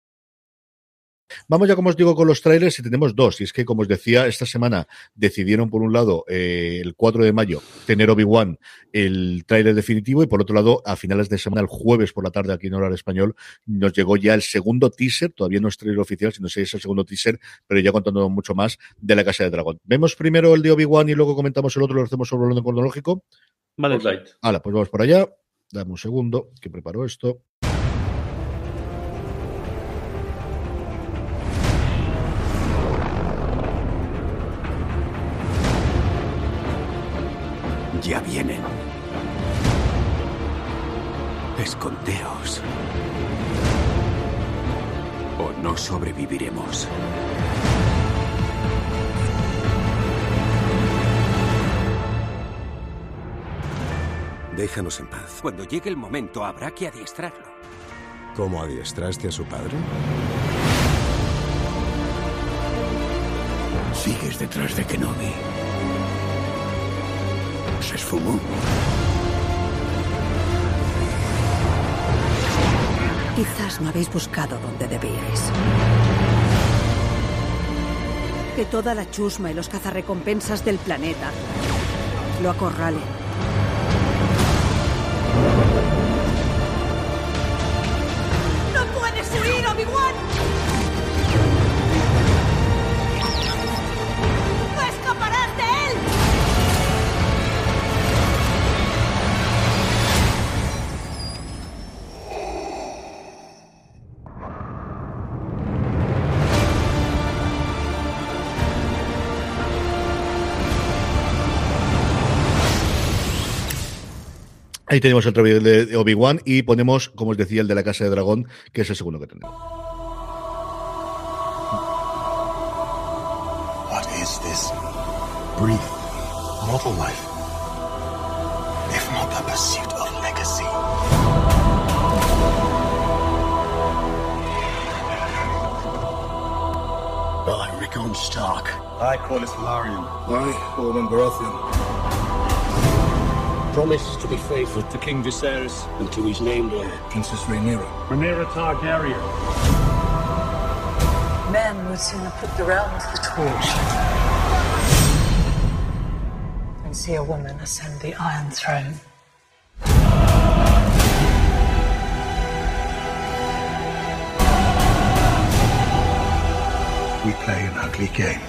[SPEAKER 2] Vamos ya, como os digo, con los trailers y tenemos dos. Y es que, como os decía, esta semana decidieron, por un lado, eh, el 4 de mayo, tener Obi-Wan el trailer definitivo y, por otro lado, a finales de semana, el jueves por la tarde, aquí en Horario Español, nos llegó ya el segundo teaser, todavía no es trailer oficial, sino si es el segundo teaser, pero ya contando mucho más de la Casa de Dragón. Vemos primero el de Obi-Wan y luego comentamos el otro, lo hacemos sobre el orden cronológico.
[SPEAKER 3] Vale.
[SPEAKER 2] Vale, pues vamos por allá. Dame un segundo, que preparo esto.
[SPEAKER 5] Ya vienen. Escondeos. O no sobreviviremos.
[SPEAKER 6] Déjanos en paz.
[SPEAKER 5] Cuando llegue el momento habrá que adiestrarlo.
[SPEAKER 6] ¿Cómo adiestraste a su padre?
[SPEAKER 5] Sigues detrás de Kenobi. Se esfumó.
[SPEAKER 7] Quizás no habéis buscado donde debíais. Que toda la chusma y los cazarrecompensas del planeta lo acorralen.
[SPEAKER 8] ¡No puedes huir, Obi-Wan!
[SPEAKER 2] Ahí tenemos otro vídeo de Obi-Wan y ponemos, como os decía, el de la Casa de Dragón, que es el segundo que tenemos.
[SPEAKER 9] What is this? Brief, mortal life. If not the pursuit of legacy. I, Rickon Stark. I, Corlys Velaryon. I, Orman Baratheon.
[SPEAKER 10] Promise to be faithful to King Viserys and to his named heir.
[SPEAKER 9] Princess Rhaenyra.
[SPEAKER 10] Rhaenyra Targaryen.
[SPEAKER 11] Men would sooner put the realm to the torch than see a woman ascend the Iron Throne.
[SPEAKER 9] We play an ugly game.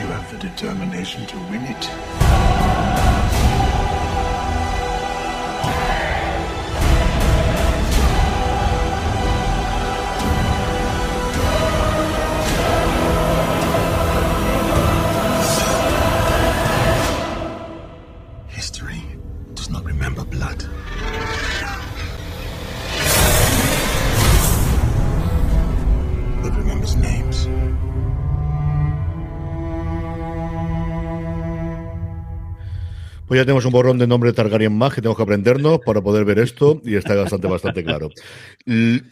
[SPEAKER 9] You have the determination to win it.
[SPEAKER 2] Ya tenemos un borrón de nombre de Targaryen más que tenemos que aprendernos para poder ver esto y está bastante, bastante claro.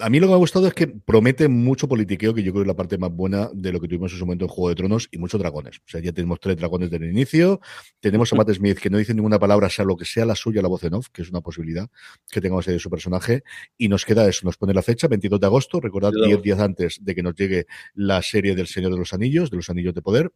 [SPEAKER 2] A mí lo que me ha gustado es que promete mucho politiqueo, que yo creo que es la parte más buena de lo que tuvimos en su momento en Juego de Tronos y muchos dragones. O sea, ya tenemos tres dragones desde el inicio. Tenemos a Matt Smith que no dice ninguna palabra, sea lo que sea la suya, la voz en off, que es una posibilidad que tengamos ahí de su personaje. Y nos queda eso, nos pone la fecha, 22 de agosto, recordad, 10 días antes de que nos llegue la serie del Señor de los Anillos, de los Anillos de Poder.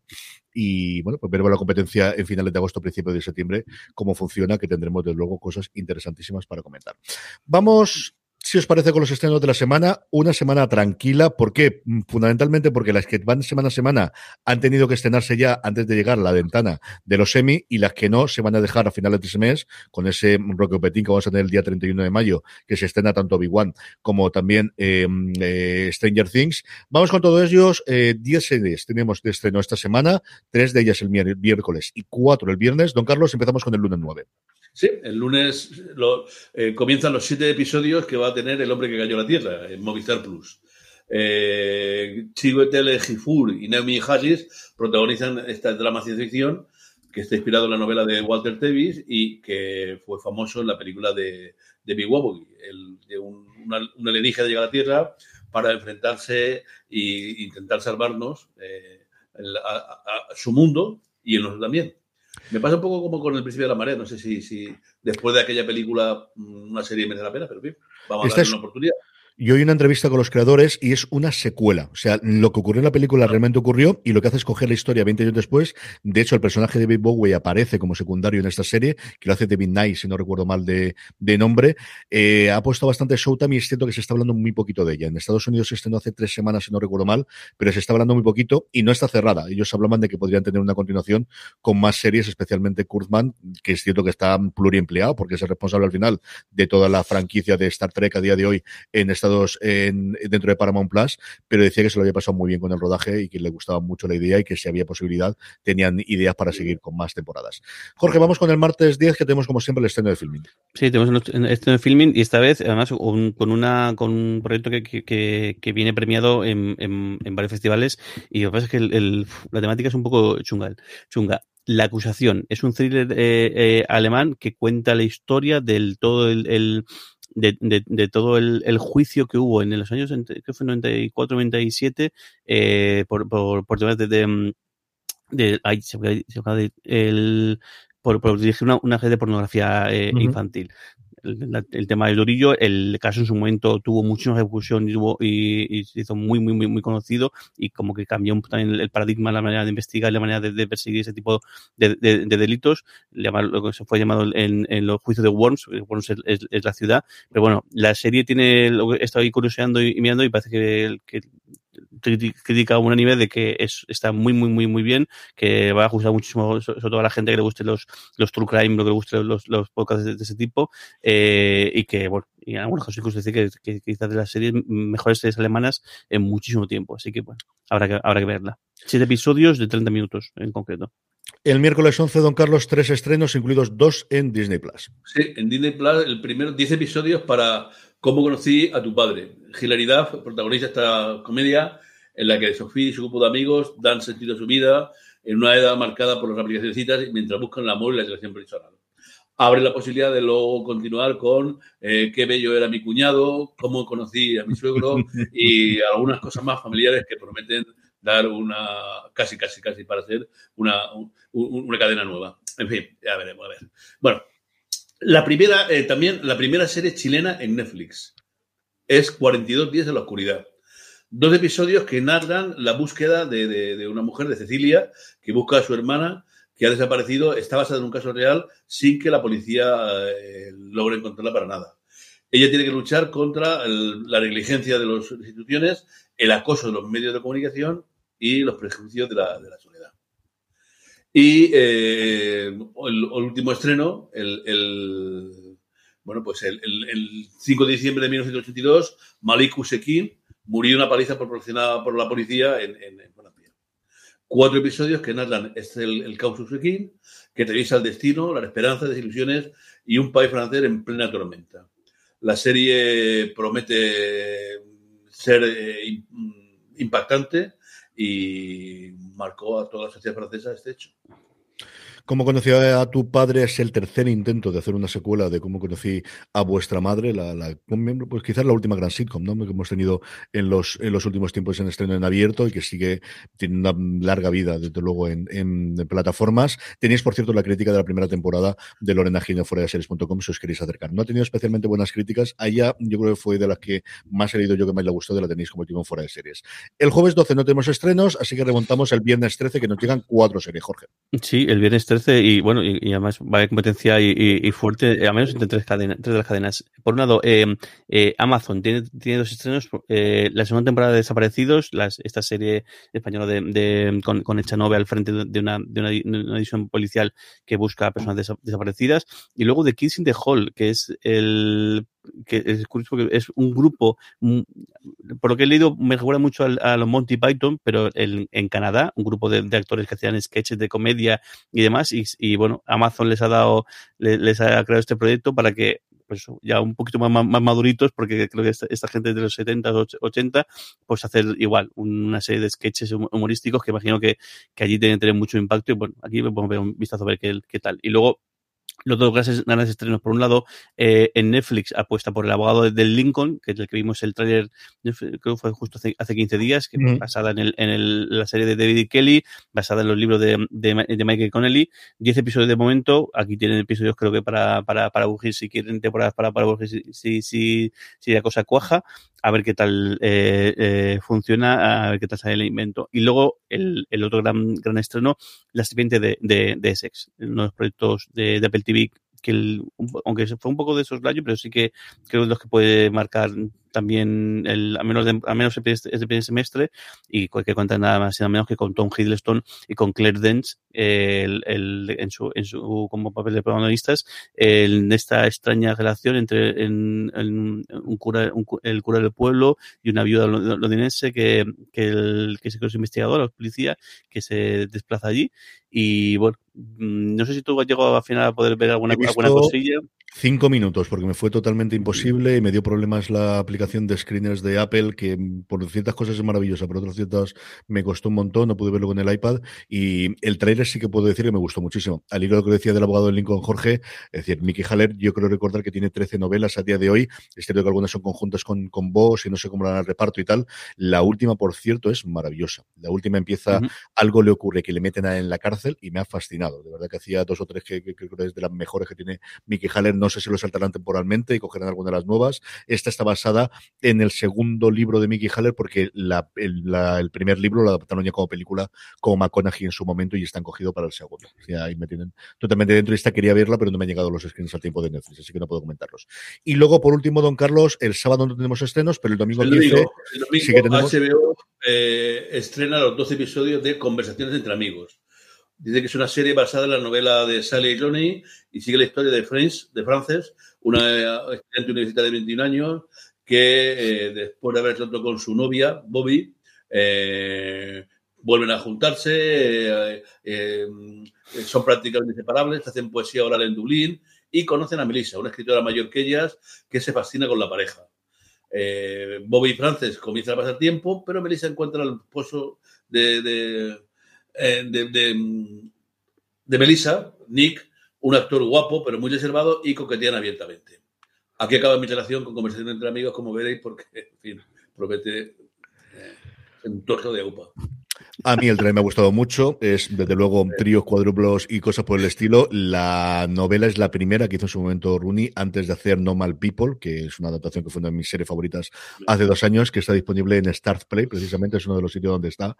[SPEAKER 2] Y bueno, pues veremos la competencia en finales de agosto, principios de septiembre, cómo funciona, que tendremos desde luego cosas interesantísimas para comentar. Vamos, si os parece, con los estrenos de la semana, una semana tranquila. ¿Por qué? Mm, Fundamentalmente porque las que van semana a semana han tenido que estrenarse ya antes de llegar a la ventana de los semi y las que no se van a dejar a finales de ese mes con ese Rock Petín que vamos a tener el día 31 de mayo, que se estrena tanto Obi-Wan como también eh, eh, Stranger Things. Vamos con todos ellos. Eh, 10 series tenemos de estreno esta semana, tres de ellas el miércoles y cuatro el viernes. Don Carlos, empezamos con el lunes 9.
[SPEAKER 4] Sí, el lunes lo- eh, comienzan los siete episodios que va a tener El hombre que cayó a la tierra en Movistar Plus. Eh, Chiwetel Ejiofor y Naomi Harris protagonizan esta drama ciencia ficción que está inspirado en la novela de Walter Tevis y que fue famoso en la película de, de Big Wobbly, el, de un, alienígena llega a la Tierra para enfrentarse e intentar salvarnos eh, a- a su mundo y el nuestro también. Me pasa un poco como con el principio de la marea. No sé si, si después de aquella película mm, una serie merece la pena, pero bien, vamos a
[SPEAKER 2] es-
[SPEAKER 4] darle una oportunidad.
[SPEAKER 2] Yo oí una entrevista con los creadores y es una secuela. O sea, lo que ocurrió en la película realmente ocurrió y lo que hace es coger la historia 20 años después. De hecho, el personaje de David Bowie aparece como secundario en esta serie, que lo hace David Knight, si no recuerdo mal de, de nombre. Eh, ha puesto bastante Showtime y es cierto que se está hablando muy poquito de ella. En Estados Unidos se estrenó hace tres semanas, si no recuerdo mal, pero se está hablando muy poquito y no está cerrada. Ellos hablaban de que podrían tener una continuación con más series, especialmente Kurtzman, que es cierto que está pluriempleado porque es el responsable al final de toda la franquicia de Star Trek a día de hoy en Estados en, dentro de Paramount Plus, pero decía que se lo había pasado muy bien con el rodaje y que le gustaba mucho la idea y que si había posibilidad tenían ideas para seguir con más temporadas. Jorge, vamos con el martes 10 que tenemos como siempre el estreno de filming.
[SPEAKER 3] Sí, tenemos el estreno de filming y esta vez además con una con un proyecto que, que, viene premiado en, en, varios festivales y lo que pasa es que el, la temática es un poco chunga. chunga. La acusación es un thriller eh, eh, alemán que cuenta la historia del todo el de, de, de, todo el, el, juicio que hubo en los años, creo que fue 94, 97, eh, por, por, por temas de, de, de, ay, se, se, de el, por, por dirigir una, una red de pornografía eh, uh -huh. infantil el, el, tema del Dorillo, el caso en su momento tuvo mucha repercusión y, tuvo, y, se hizo muy, muy, muy, muy conocido y como que cambió también el paradigma, la manera de investigar, la manera de, de perseguir ese tipo de, de, de delitos, lo que se fue llamado en, en los juicios de Worms, Worms es, es, la ciudad, pero bueno, la serie tiene, ahí curioseando y, y mirando y parece que, que crítica unánime de que es, está muy, muy, muy, muy bien, que va a gustar muchísimo, sobre todo a la gente que le guste los, los true crime, lo que le guste los, los podcasts de, de ese tipo, eh, y que, bueno, y en algunos casos incluso decir que, que, que quizás de las series mejores series alemanas en muchísimo tiempo, así que, bueno, habrá que, habrá que verla. Siete episodios de 30 minutos en concreto.
[SPEAKER 2] El miércoles 11, don Carlos, tres estrenos, incluidos dos en Disney Plus.
[SPEAKER 4] Sí, en Disney Plus, el primero 10 episodios para cómo conocí a tu padre. Hilaridad protagoniza esta comedia en la que Sofía y su grupo de amigos dan sentido a su vida en una edad marcada por las aplicaciones citas mientras buscan el amor y la selección personal. Abre la posibilidad de luego continuar con eh, qué bello era mi cuñado, cómo conocí a mi suegro y algunas cosas más familiares que prometen dar una, casi, casi, casi para hacer una, un, una cadena nueva. En fin, ya veremos, a ver. Bueno, la primera, eh, también, la primera serie chilena en Netflix es 42 días en la oscuridad. Dos episodios que narran la búsqueda de, de, una mujer, de Cecilia, que busca a su hermana, que ha desaparecido, está basada en un caso real, sin que la policía eh, logre encontrarla para nada. Ella tiene que luchar contra la negligencia de las instituciones, el acoso de los medios de comunicación y los prejuicios de la, de la soledad. Y eh, el, último estreno, el bueno, pues el, el, 5 de diciembre de 1982, Malik Usekin murió una paliza proporcionada por la policía en, en. Cuatro episodios que narran es el, el caos Usekin, que revisa el destino, las esperanzas, las ilusiones y un país francés en plena tormenta. La serie promete ser eh, impactante y marcó a toda la sociedad francesa este hecho.
[SPEAKER 2] Cómo conocí a tu padre es el tercer intento de hacer una secuela de cómo conocí a vuestra madre, la, la pues quizás la última gran sitcom ¿no? que hemos tenido en los, en los últimos tiempos en estreno en abierto y que sigue, tiene una larga vida, desde luego, en, en, en plataformas. Tenéis, por cierto, la crítica de la primera temporada de Lorena Gino fuera de series.com si os queréis acercar. No ha tenido especialmente buenas críticas. Allá yo creo que fue de las que más he leído yo que más le gustó, de la tenéis como último fuera de series. El jueves 12 no tenemos estrenos, así que remontamos el viernes 13 que nos llegan cuatro series, Jorge.
[SPEAKER 3] Sí, el viernes 13 y bueno, y, además va a haber competencia y, y, fuerte, al menos entre tres, cadenas, tres de las cadenas. Por un lado, eh, eh, Amazon tiene, tiene dos estrenos, eh, la segunda temporada de Desaparecidos, las, esta serie española de, de con, con Echanove al frente de una, de una, edición policial que busca a personas des, desaparecidas, y luego The Kids in the Hall, que es el que es curioso porque es un grupo, por lo que he leído, me recuerda mucho a, a los Monty Python, pero en, en Canadá, un grupo de, de, actores que hacían sketches de comedia y demás, y, y bueno, Amazon les ha dado, les, les, ha creado este proyecto para que pues ya un poquito más, más, más maduritos, porque creo que esta, esta, gente de los 70, 80, pues hacer igual una serie de sketches humorísticos que imagino que, que allí que tener mucho impacto y bueno, aquí podemos ver un vistazo a ver qué, qué tal. Y luego los dos grandes, grandes estrenos. Por un lado, eh, en Netflix apuesta por el abogado del Lincoln, que es el que vimos el tráiler, creo que fue justo hace, hace 15 días, que mm. basada en, el, en el, la serie de David Kelly, basada en los libros de, de, de Michael Connelly. 10 episodios de momento. Aquí tienen episodios, creo que para, para, para Bugir, si quieren temporadas para, para Bugir, si, si, si, si la cosa cuaja. a ver qué tal eh, eh, funciona, a ver qué tal sale el invento. Y luego el, el otro gran, gran estreno, La serpiente de, de, de Essex, uno de los proyectos de, de Apple TV que el, aunque fue un poco de soslayo, pero sí que creo que los que puede marcar también el, a menos de, a menos este, este primer semestre y que cuenta nada más y nada menos que con Tom Hiddleston y con Claire Dance el, el, en, su, en su como papel de protagonistas en esta extraña relación entre en, en un cura un, el cura del pueblo y una viuda londinense que, que, el, que es investigador, la policía que se desplaza allí. Y bueno no sé si tú has llegado al final a poder ver alguna, alguna cosilla
[SPEAKER 2] Cinco minutos, porque me fue totalmente imposible y me dio problemas la aplicación de screeners de Apple, que por ciertas cosas es maravillosa, por otras ciertas me costó un montón, no pude verlo con el iPad. Y el trailer sí que puedo decir que me gustó muchísimo. Al hilo de lo que decía del abogado de Lincoln Jorge, es decir, Mickey Haller, yo creo recordar que tiene 13 novelas a día de hoy. Es cierto que algunas son conjuntas con, con vos y no sé cómo la reparto y tal. La última, por cierto, es maravillosa. La última empieza, uh -huh. algo le ocurre que le meten a en la cárcel y me ha fascinado. De verdad que hacía dos o tres que, creo que es de las mejores que tiene Mickey Haller no sé si lo saltarán temporalmente y cogerán alguna de las nuevas. Esta está basada en el segundo libro de Mickey Haller porque la, el, la, el, primer libro lo adaptaron ya como película como McConaughey en su momento y están cogido para el segundo. O sea, ahí me tienen totalmente dentro esta quería verla, pero no me han llegado los screens al tiempo de Netflix, así que no puedo comentarlos. Y luego, por último, Don Carlos, el sábado no tenemos estrenos, pero el domingo,
[SPEAKER 4] el domingo, el domingo sí que tenemos... HBO eh, estrena los 12 episodios de Conversaciones entre amigos. Dice que es una serie basada en la novela de Sally y Johnny y sigue la historia de Frances, de Frances una estudiante universitaria de 21 años que eh, después de haber roto con su novia, Bobby, eh, vuelven a juntarse, eh, son prácticamente inseparables, hacen poesía oral en Dublín y conocen a Melissa, una escritora mayor que ellas, que se fascina con la pareja. Bobby y Frances comienzan a pasar tiempo, pero Melissa encuentra al esposo de eh, de, de, de, Melissa, Nick, un actor guapo, pero muy reservado y coquetean abiertamente. Aquí acaba mi relación con conversación entre amigos, como veréis, porque, en fin, promete eh, un torso de upa.
[SPEAKER 2] A mí el tren me ha gustado mucho, es desde luego tríos, cuádruplos y cosas por el estilo. La novela es la primera que hizo en su momento Rooney antes de hacer Normal People, que es una adaptación que fue una de mis series favoritas hace dos años, que está disponible en Start Play, precisamente es uno de los sitios donde está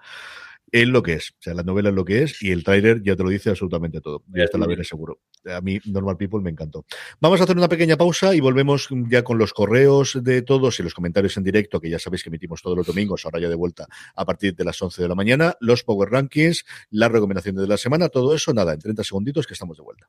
[SPEAKER 2] es lo que es. O sea, la novela es lo que es y el tráiler ya te lo dice absolutamente todo. Ya está la veré seguro. A mí, Normal People me encantó. Vamos a hacer una pequeña pausa y volvemos ya con los correos de todos y los comentarios en directo, que ya sabéis que emitimos todos los domingos, ahora ya de vuelta a partir de las 11 de la mañana, los Power Rankings, las recomendaciones de la semana, todo eso, nada, en 30 segunditos que estamos de vuelta.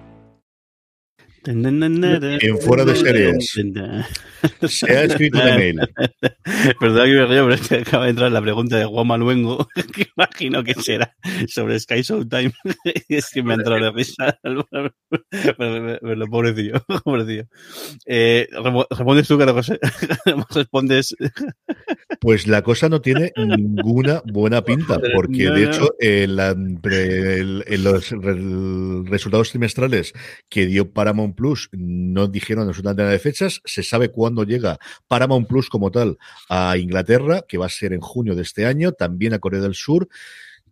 [SPEAKER 2] En fuera de series. Se ha escrito un email.
[SPEAKER 3] Perdón que me río, pero es que acaba de entrar la pregunta de Juan Maluengo, que imagino que será sobre Sky Showtime. es que me ha entrado de risa. Pero, pobrecillo, pobrecillo. Eh, respondes tú, Caro José. Respondes.
[SPEAKER 2] Pues la cosa no tiene ninguna buena pinta, porque no, de hecho, en, la, en los resultados trimestrales que dio Paramount Plus no dijeron absolutamente nada de fechas, se sabe cuándo llega Paramount Plus como tal a Inglaterra, que va a ser en junio de este año, también a Corea del Sur.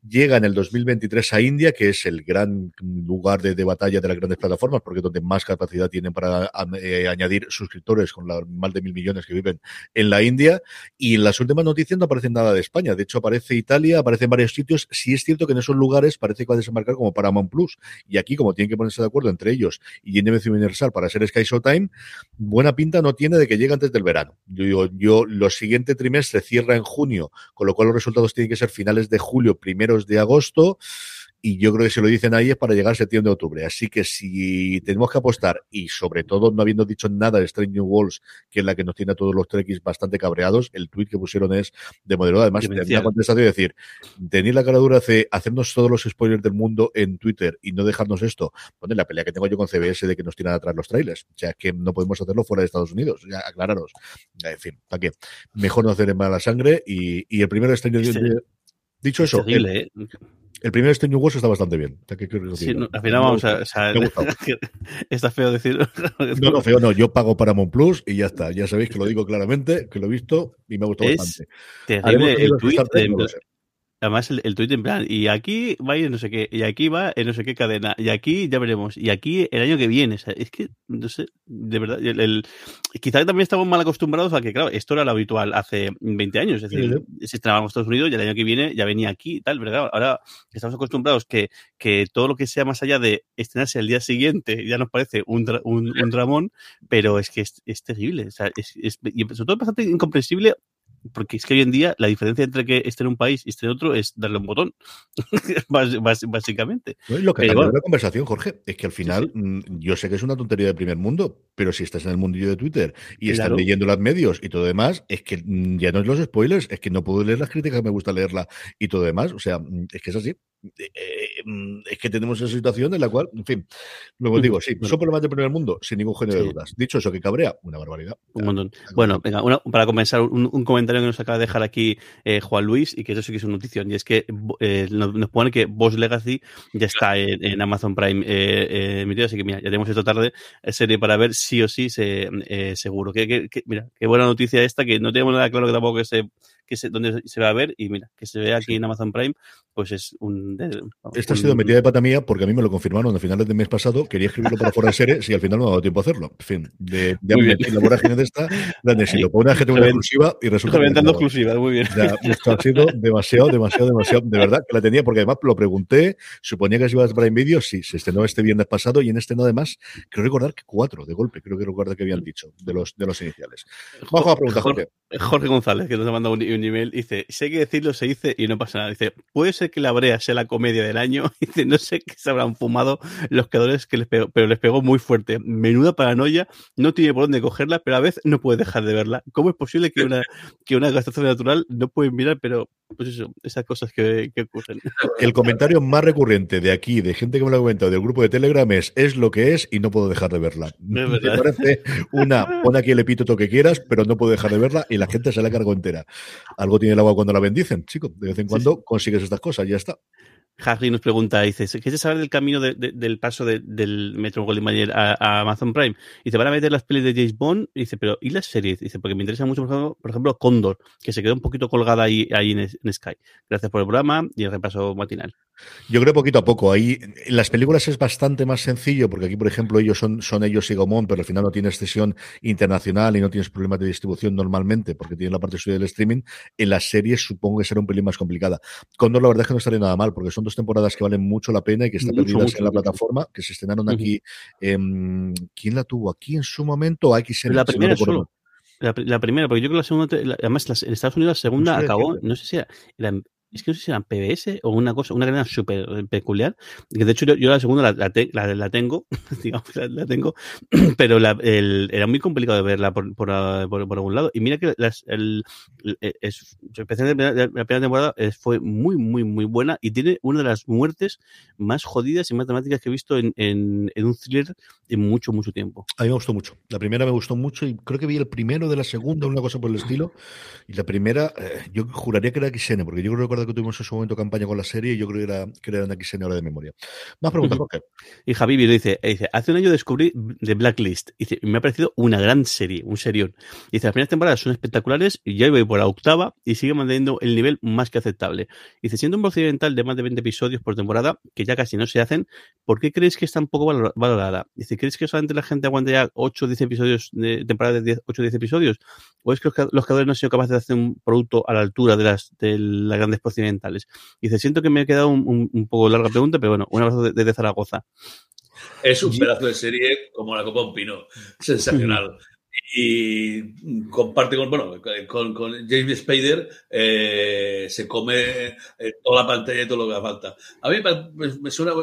[SPEAKER 2] Llega en el 2023 a India, que es el gran lugar de, batalla de las grandes plataformas, porque es donde más capacidad tienen para eh, añadir suscriptores con la, más de mil millones que viven en la India. Y en las últimas noticias no aparece nada de España. De hecho, aparece Italia, aparece en varios sitios. Sí es cierto que en esos lugares parece que va a desembarcar como Paramount Plus. Y aquí, como tienen que ponerse de acuerdo entre ellos y NBC Universal para ser Sky Showtime, buena pinta no tiene de que llegue antes del verano. Yo digo, yo, lo siguiente trimestre cierra en junio, con lo cual los resultados tienen que ser finales de julio, primero de agosto y yo creo que si lo dicen ahí es para llegar a septiembre octubre. Así que si tenemos que apostar, y sobre todo no habiendo dicho nada de Strange New Worlds, que es la que nos tiene a todos los trekkies bastante cabreados, el tweet que pusieron es de modelo. Además, tenía contestación y decir, tenéis la cara dura de hacernos todos los spoilers del mundo en Twitter y no dejarnos esto. Bueno, la pelea que tengo yo con CBS de que nos tiran atrás los trailers. O sea, que no podemos hacerlo fuera de Estados Unidos. Ya, aclararos. En fin, ¿para qué? Mejor no hacer en mala sangre y, y el primero Strange New Dicho eso,
[SPEAKER 3] terrible, ¿eh?
[SPEAKER 2] El primer Strange Wars está bastante bien.
[SPEAKER 3] sí, al final vamos a. está feo decir.
[SPEAKER 2] no, no, feo no. Yo pago Paramount Plus y ya está. Ya sabéis que lo digo claramente, que lo he visto y me ha gustado bastante.
[SPEAKER 3] Terrible el tweet Además, el, el tweet en plan, y aquí va a ir no sé qué, y aquí va en no sé qué cadena, y aquí ya veremos, y aquí el año que viene. O sea, es que, no sé, de verdad, el, el, quizá también estamos mal acostumbrados a que, claro, esto era lo habitual hace 20 años. Es decir, sí, se estrenaba en Estados Unidos y el año que viene ya venía aquí y tal, ¿verdad? Ahora estamos acostumbrados que, que todo lo que sea más allá de estrenarse al día siguiente ya nos parece un, un, un dramón, pero es que es, es terrible. O sea, es, es, y sobre todo es bastante incomprensible porque es que hoy en día la diferencia entre que esté en un país y esté en otro es darle un botón, básicamente.
[SPEAKER 2] lo que pero, la conversación, Jorge, es que al final, sí, sí. yo sé que es una tontería de primer mundo, pero si estás en el mundillo de Twitter y claro. estás leyendo los medios y todo demás, es que ya no es los spoilers, es que no puedo leer las críticas, me gusta leerla y todo demás. O sea, es que es así. Eh, es que tenemos esa situación en la cual, en fin, luego digo, sí, son problemas del primer mundo, sin ningún género sí. de dudas. Dicho eso, que cabrea, una barbaridad.
[SPEAKER 3] Un montón. Bueno, venga, una, para comenzar, un, un, comentario que nos acaba de dejar aquí eh, Juan Luis, y que eso sí que es una notición, y es que eh, nos, nos, pone que Boss Legacy ya está en, en Amazon Prime emitido, así que mira, ya tenemos esta tarde serie para ver sí o sí se, seguro. Que, que, que, mira, qué buena noticia esta, que no tenemos nada claro que tampoco que se que se, donde se va a ver y mira, que se ve aquí sí. en Amazon Prime, pues es un... De,
[SPEAKER 2] Esta ha sido metida de pata mía porque a mí me lo confirmaron a finales del mes pasado, quería escribirlo para fuera de series y al final no me ha dado tiempo a hacerlo. En fin, de, de la vorágine de esta, grande si lo pone a gente una exclusiva y resulta...
[SPEAKER 3] Reventando exclusiva, muy bien.
[SPEAKER 2] Ya, esto ha sido demasiado, demasiado, demasiado, de verdad que la tenía porque además lo pregunté, suponía que se iba a Prime Video, sí, se estrenó este viernes pasado y en este no además, creo recordar que cuatro de golpe, creo que recordar que habían dicho de los, de los iniciales. Vamos a la pregunta, Jorge.
[SPEAKER 3] Jorge González, que nos ha mandado un, un dice, hay que decirlo, se dice y no pasa nada. Dice, puede ser que la brea sea la comedia del año. Dice, no sé qué se habrán fumado los creadores que les pegó, pero les pegó muy fuerte. Menuda paranoia, no tiene por dónde cogerla, pero a veces no puede dejar de verla. ¿Cómo es posible que una, que una natural no pueden mirar, pero pues eso, esas cosas que, que ocurren?
[SPEAKER 2] El comentario más recurrente de aquí, de gente que me lo ha comentado del grupo de Telegram es, es lo que es y no puedo dejar de verla. Me parece una, pon aquí el epíteto que quieras, pero no puedo dejar de verla y la gente se la cargo entera. Algo tiene el agua cuando la bendicen, chico. De vez en cuando sí, sí. consigues estas cosas, ya está.
[SPEAKER 3] Harry nos pregunta, dice, ¿quieres saber del camino de, de, del paso de, del Metro Goldwyn Mayer a, Amazon Prime? Dice, van a meter las pelis de James Bond, dice, pero ¿y las series? Dice, porque me interesa mucho, por ejemplo, por ejemplo Condor, que se quedó un poquito colgada ahí, ahí en, Sky. Gracias por el programa y el repaso matinal.
[SPEAKER 2] Yo creo poquito a poco. Ahí, en las películas es bastante más sencillo, porque aquí, por ejemplo, ellos son, son ellos y Gomón, pero al final no tienes cesión internacional y no tienes problemas de distribución normalmente, porque tienen la parte suya del streaming. En las series supongo que será un pelín más complicada. Condor, la verdad es que no estaría nada mal, porque son dos temporadas que valen mucho la pena y que están mucho, perdidas mucho, en la mucho. plataforma, que se estrenaron uh -huh. aquí. Eh, ¿Quién la tuvo aquí en su momento?
[SPEAKER 3] La primera si no solo. La, la, primera, porque yo creo que la segunda, además la, en Estados Unidos la segunda no acabó, no sé si era, era es que no sé si eran PBS o una cosa, una cadena súper peculiar, que de hecho yo, yo la segunda la, la, te, la, la tengo, digamos, la, tengo, pero el, era muy complicado de verla por, por, por, por algún lado. Y mira que las, el, es, especialmente la, la primera temporada fue muy, muy, muy buena y tiene una de las muertes más jodidas y más dramáticas que he visto en, en, en un thriller en mucho, mucho tiempo.
[SPEAKER 2] A mí me gustó mucho. La primera me gustó mucho y creo que vi el primero de la segunda, una cosa por el estilo. Y la primera, eh, yo juraría que era XN, porque yo creo que que tuvimos en su momento campaña con la serie y yo creo que era, que era una XN ahora de memoria. Más preguntas, -huh.
[SPEAKER 3] Y Javi dice, dice, hace un año descubrí The Blacklist y me ha parecido una gran serie, un serión. Dice, las primeras temporadas son espectaculares y ya voy por la octava y sigue manteniendo el nivel más que aceptable. Dice, siendo un procedimental de más de 20 episodios por temporada, que ya casi no se hacen, ¿por qué crees que está un poco valorada? Dice, ¿crees que solamente la gente aguanta ya 8 o 10 episodios de temporada de 10, 8 o 10 episodios? ¿O es que los creadores no han sido capaces de hacer un producto a la altura de las, de las grandes procedimentales? Dice, siento que me he quedado un, un, un poco larga pregunta, pero bueno, un abrazo desde Zaragoza.
[SPEAKER 4] Es un pedazo de serie como la Copa Un Pino. Sensacional. y comparte con, bueno, con, con James Spader, eh, se come eh, toda la pantalla y todo lo que haga falta. A mí me, suena,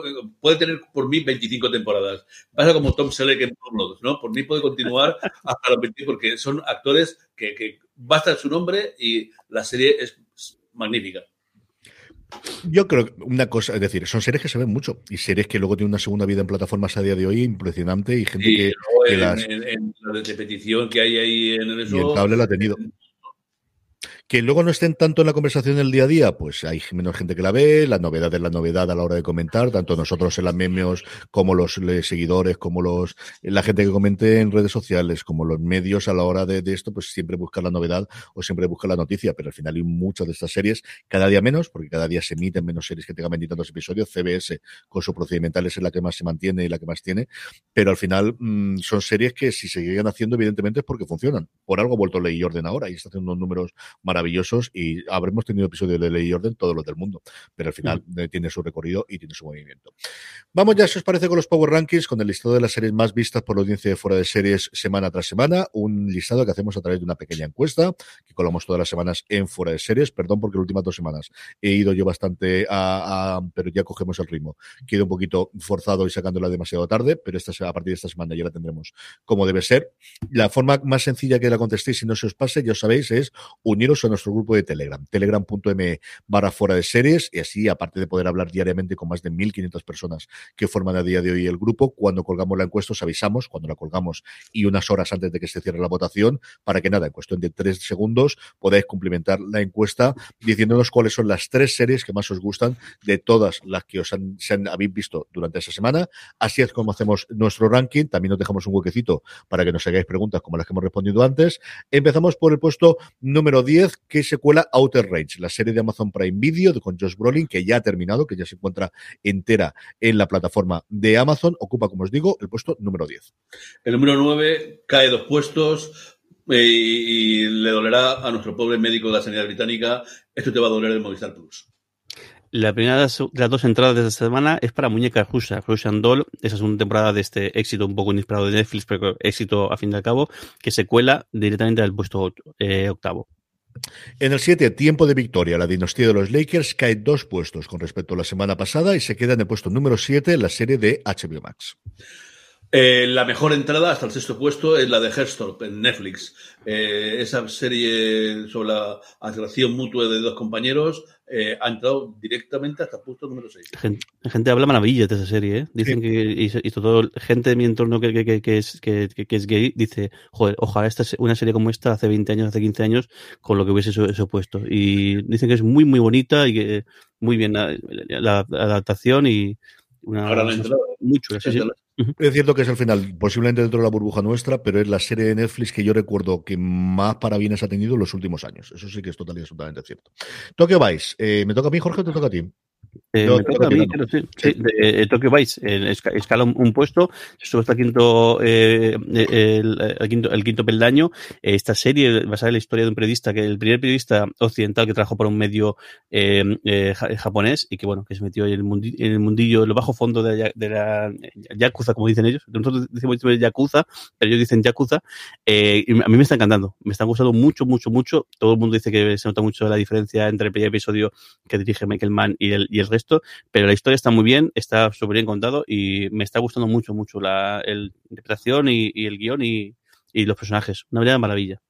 [SPEAKER 4] puede tener por mí 25 temporadas. Pasa como Tom Selleck en Blood, ¿no? Por mí puede continuar hasta los 20 porque son actores que, que basta su nombre y la serie es magnífica.
[SPEAKER 2] Yo creo que una cosa, es decir, son series que se ven mucho y series que luego tienen una segunda vida en plataformas a día de hoy impresionante y gente que,
[SPEAKER 4] en, las... En, la repetición que hay ahí en el
[SPEAKER 2] y el cable la ha tenido. Que luego no estén tanto en la conversación del día a día, pues hay menos gente que la ve, la novedad es la novedad a la hora de comentar, tanto nosotros en las memes como los seguidores, como los la gente que comente en redes sociales, como los medios a la hora de, esto, pues siempre buscar la novedad o siempre buscar la noticia, pero al final hay muchas de estas series, cada día menos, porque cada día se emiten menos series que tengan veintitantos episodios, CBS con su procedimental es la que más se mantiene y la que más tiene, pero al final mmm, son series que si se siguen haciendo, evidentemente es porque funcionan. Por algo ha vuelto Ley y Orden ahora y está haciendo unos números maravillosos y habremos tenido episodios de Ley y Orden todos los del mundo, pero al final mm. tiene su recorrido y tiene su movimiento. Vamos ya, si os parece, con los Power Rankings, con el listado de las series más vistas por la audiencia de fuera de series semana tras semana, un listado que hacemos a través de una pequeña encuesta que colamos todas las semanas en fuera de series, perdón porque las últimas dos semanas he ido yo bastante a, a pero ya cogemos el ritmo, quedo un poquito forzado y sacándola demasiado tarde, pero esta, a partir de esta semana ya la tendremos como debe ser. La forma más sencilla que la contestéis, si no se os pase, ya os sabéis, es uniros nuestro grupo de Telegram, telegram.m barra fuera de series, y así, aparte de poder hablar diariamente con más de 1.500 personas que forman a día de hoy el grupo, cuando colgamos la encuesta os avisamos, cuando la colgamos y unas horas antes de que se cierre la votación, para que nada, en cuestión de tres segundos podáis cumplimentar la encuesta diciéndonos cuáles son las tres series que más os gustan de todas las que os han, habéis visto durante esa semana. Así es como hacemos nuestro ranking. También nos dejamos un huequecito para que nos hagáis preguntas como las que hemos respondido antes. Empezamos por el puesto número 10, que se cuela Outer Range, la serie de Amazon Prime Video con Josh Brolin, que ya ha terminado, que ya se encuentra entera en la plataforma de Amazon. Ocupa, como os digo, el puesto número 10.
[SPEAKER 4] El número 9 cae dos puestos. Eh, y le dolerá a nuestro pobre médico de la sanidad británica. Esto te va a doler de Movistar Plus.
[SPEAKER 3] La primera de las dos entradas de esta semana es para Muñeca Rusa, Russian Doll. Esa es una temporada de este éxito un poco inesperado de Netflix, pero éxito a fin de al cabo, que se cuela directamente al puesto eh, octavo.
[SPEAKER 2] En el 7, tiempo de victoria, la dinastía de los Lakers cae dos puestos con respecto a la semana pasada y se queda en el puesto número 7 la serie de HBO Max.
[SPEAKER 4] Eh, la mejor entrada hasta el sexto puesto es la de Herstorp en Netflix. Eh, esa serie sobre la atracción mutua de dos compañeros eh, ha entrado directamente hasta el puesto número 6.
[SPEAKER 3] Gente, gente habla maravillas de esa serie. ¿eh? Dicen sí. que, y, y, todo, gente de mi entorno que, que, que es, que, es gay dice: Joder, ojalá esta, una serie como esta hace 20 años, hace 15 años, con lo que hubiese eso, puesto. Y dicen que es muy, muy bonita y que muy bien la, la, la adaptación y una.
[SPEAKER 4] Ahora la entrada.
[SPEAKER 3] Mucho, sí, sí.
[SPEAKER 2] Es cierto que es al final, posiblemente dentro de la burbuja nuestra, pero es la serie de Netflix que yo recuerdo que más parabienes ha tenido en los últimos años. Eso sí que es total y absolutamente cierto. Tokyo Vice, eh, ¿me toca a mí, Jorge, o te toca a ti?
[SPEAKER 3] Eh, me toca a mí, claro, sí. sí. De, eh, Tokyo Vice, eh, escala un, un, puesto, sube hasta el quinto, eh, el, el, quinto, el quinto peldaño. Esta serie basada en la historia de un periodista, que el primer periodista occidental que trabajó para un medio eh, japonés y que bueno, que se metió en el, mundillo, en el mundillo, en lo bajo fondo de la, de la Yakuza, como dicen ellos. Nosotros decimos Yakuza, pero ellos dicen Yakuza. y a mí me está encantando, me está gustando mucho, mucho, mucho. Todo el mundo dice que se nota mucho la diferencia entre el primer episodio que dirige Michael Mann y el, y el resto, pero la historia está muy bien, está súper bien contado y me está gustando mucho, mucho la interpretación y, y, el guion y, y los personajes. Una verdadera maravilla.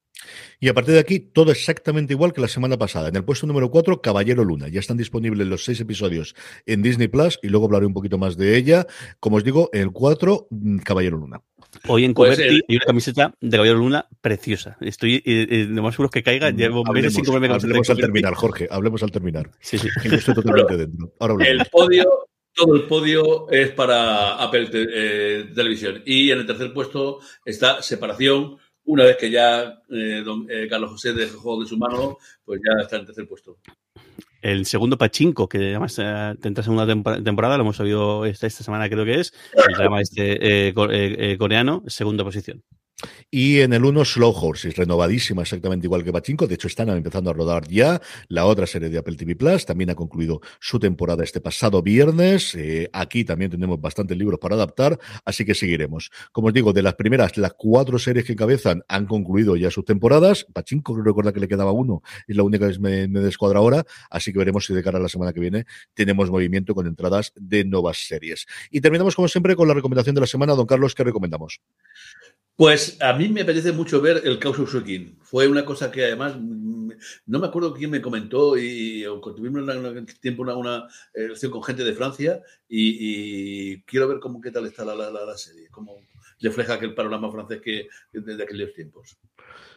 [SPEAKER 2] Y a partir de aquí, todo exactamente igual que la semana pasada. En el puesto número 4, Caballero Luna. Ya están disponibles los seis episodios en Disney Plus y luego hablaré un poquito más de ella. Como os digo, el 4, Caballero Luna.
[SPEAKER 3] Hoy en Coberti pues, eh, hay una camiseta de Caballero Luna preciosa. Estoy eh, eh, lo más seguro que caiga. Llevo
[SPEAKER 2] hablemos,
[SPEAKER 3] meses sin comerme
[SPEAKER 2] Hablemos al terminar, Jorge. Hablemos al terminar.
[SPEAKER 3] Sí, sí.
[SPEAKER 2] Yo estoy totalmente dentro. Ahora
[SPEAKER 4] el podio, todo el podio es para Apple te, eh, Televisión. Y en el tercer puesto está Separación. Una vez que ya eh, don, eh, Carlos José dejó de su mano, pues ya está en tercer puesto.
[SPEAKER 3] El segundo Pachinko, que además eh, tendrá segunda temporada, lo hemos sabido esta, esta semana creo que es, el drama este eh, coreano, segunda posición.
[SPEAKER 2] Y en el 1, Slow Horses, renovadísima, exactamente igual que Pachinko. De hecho, están empezando a rodar ya la otra serie de Apple TV Plus. También ha concluido su temporada este pasado viernes. Eh, aquí también tenemos bastantes libros para adaptar, así que seguiremos. Como os digo, de las primeras, las cuatro series que encabezan han concluido ya sus temporadas. Pachinko, recuerda que le quedaba uno, es la única que me, me descuadra ahora. Así que veremos si de cara a la semana que viene tenemos movimiento con entradas de nuevas series. Y terminamos, como siempre, con la recomendación de la semana. Don Carlos, ¿qué recomendamos?
[SPEAKER 4] Pues a mí me apetece mucho ver el caos Usukin. Fue una cosa que además mm, no me acuerdo quién me comentó y tuvimos un tiempo una, una relación con gente de Francia y, y, quiero ver cómo qué tal está la, la, la serie, cómo refleja aquel panorama francés que desde aquellos tiempos.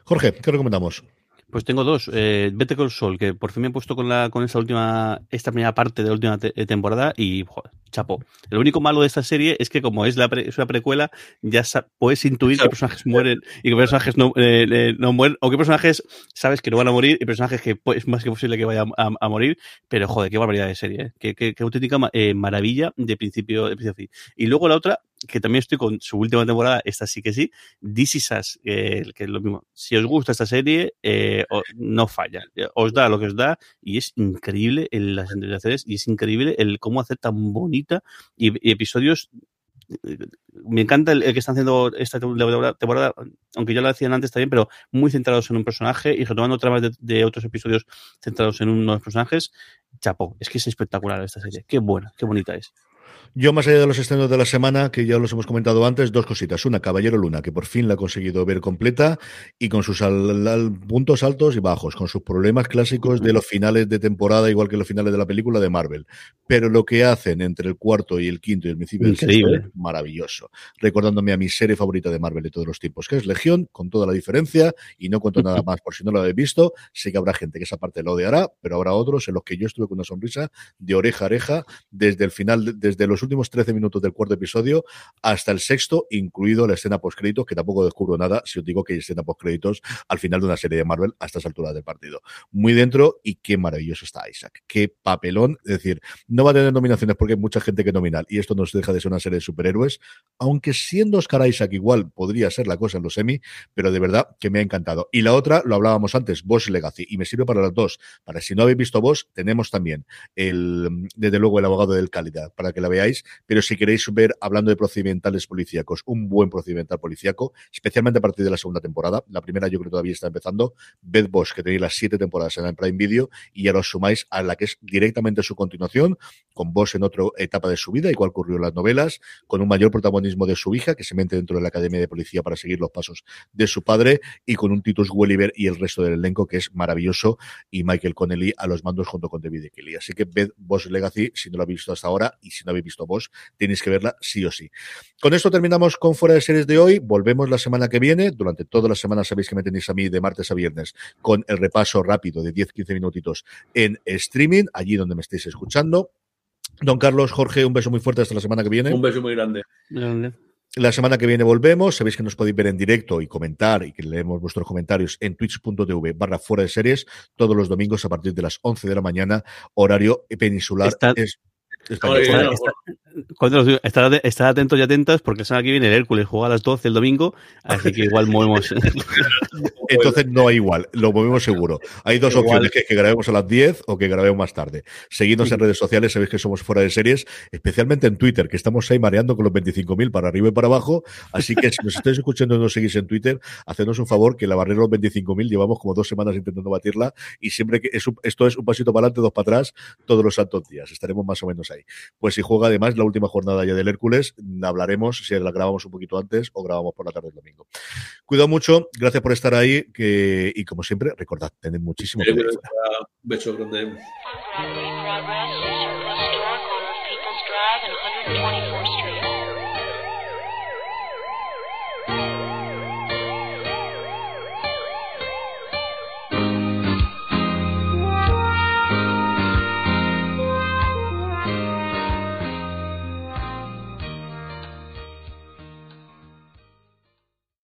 [SPEAKER 2] Jorge, ¿qué recomendamos?
[SPEAKER 3] Pues tengo dos. Eh, Vete con Sol, que por fin me he puesto con la con esa última, esta primera parte de la última te temporada y joder, chapo. Lo único malo de esta serie es que como es, la pre, es una precuela, ya puedes intuir qué personajes mueren y qué personajes no, eh, eh, no mueren, o qué personajes sabes que no van a morir y personajes que es más que posible que vayan a, a, morir, pero joder, qué barbaridad de serie, ¿eh? qué, qué, qué auténtica eh, maravilla de principio, de principio a fin. Y luego la otra, que también estoy con su última temporada, esta sí que sí, This Is eh, que es lo mismo. Si os gusta esta serie, eh, no falla. Os da lo que os da y es increíble en las entrevistaciones y es increíble el cómo hacer tan bonita y, episodios me encanta el, que están haciendo esta temporada, aunque ya lo decían antes también, pero muy centrados en un personaje y retomando tramas de, de, otros episodios centrados en unos personajes. Chapo, es que es espectacular esta serie. Qué buena, qué bonita es.
[SPEAKER 2] Yo, más allá de los estrenos de la semana, que ya los hemos comentado antes, dos cositas. Una, Caballero Luna, que por fin la ha conseguido ver completa y con sus al, al, puntos altos y bajos, con sus problemas clásicos de los finales de temporada, igual que los finales de la película de Marvel. Pero lo que hacen entre el cuarto y el quinto y el principio del sexto es maravilloso. Recordándome a mi serie favorita de Marvel de todos los tiempos, que es Legión, con toda la diferencia, y no cuento nada más por si no lo habéis visto. Sé que habrá gente que esa parte lo odiará, pero habrá otros en los que yo estuve con una sonrisa de oreja a oreja desde el final, desde los últimos 13 minutos del cuarto episodio hasta el sexto, incluido la escena post-créditos, que tampoco descubro nada si os digo que hay escena post-créditos al final de una serie de Marvel a estas alturas del partido. Muy dentro y qué maravilloso está Isaac. Qué papelón. Es decir, no va a tener nominaciones porque hay mucha gente que nominar y esto no se deja de ser una serie de superhéroes, aunque siendo Oscar Isaac igual podría ser la cosa en los semi, pero de verdad que me ha encantado. Y la otra, lo hablábamos antes, Boss Legacy, y me sirve para las dos. Para si no habéis visto Boss, tenemos también el, desde luego, el abogado del calidad, para que la veáis, pero si queréis ver, hablando de procedimentales policíacos, un buen procedimental policíaco, especialmente a partir de la segunda temporada, la primera yo creo que todavía está empezando, Beth Bosch, que tenéis las siete temporadas en el Prime Video, y ya os sumáis a la que es directamente su continuación, con Bosch en otra etapa de su vida, igual ocurrió en las novelas, con un mayor protagonismo de su hija, que se mete dentro de la Academia de Policía para seguir los pasos de su padre, y con un Titus Welliver y el resto del elenco, que es maravilloso, y Michael Connelly a los mandos junto con David Kelly. Así que Beth Bosch Legacy, si no lo habéis visto hasta ahora, y si no habéis visto Bosch, tenéis que verla sí o sí. Con esto terminamos con Fuera de Series de hoy. Volvemos la semana que viene. Durante toda la semana sabéis que me tenéis a mí de martes a viernes con el repaso rápido de 10-15 minutitos en streaming, allí donde me estéis escuchando. Don Carlos, Jorge, un beso muy fuerte hasta la semana que viene.
[SPEAKER 4] Un beso muy grande.
[SPEAKER 3] grande.
[SPEAKER 2] La semana que viene volvemos. Sabéis que nos podéis ver en directo y comentar y que leemos vuestros comentarios en twitch.tv barra fuera de series todos los domingos a partir de las 11 de la mañana, horario peninsular.
[SPEAKER 3] Está...
[SPEAKER 2] Es España, claro,
[SPEAKER 3] Estar, estar atentos y atentas porque la semana que viene el Hércules juega a las 12 el domingo, así que igual movemos.
[SPEAKER 2] Entonces no hay igual, lo movemos seguro. Hay dos igual. opciones, que, que, grabemos a las 10 o que grabemos más tarde. Seguidnos sí. en redes sociales, sabéis que somos fuera de series, especialmente en Twitter, que estamos ahí mareando con los 25.000 para arriba y para abajo. Así que si nos estáis escuchando y no nos seguís en Twitter, hacednos un favor, que la barrera de los 25.000 llevamos como dos semanas intentando batirla y siempre que es un, esto es un pasito para adelante, dos para atrás, todos los santos días. Estaremos más o menos ahí. Pues si juega además la última jornada ya del Hércules, hablaremos si la grabamos un poquito antes o grabamos por la tarde del domingo. Cuidado mucho, gracias por estar ahí que, y como siempre, recordad, tened muchísimo
[SPEAKER 4] cuidado. Beso grande.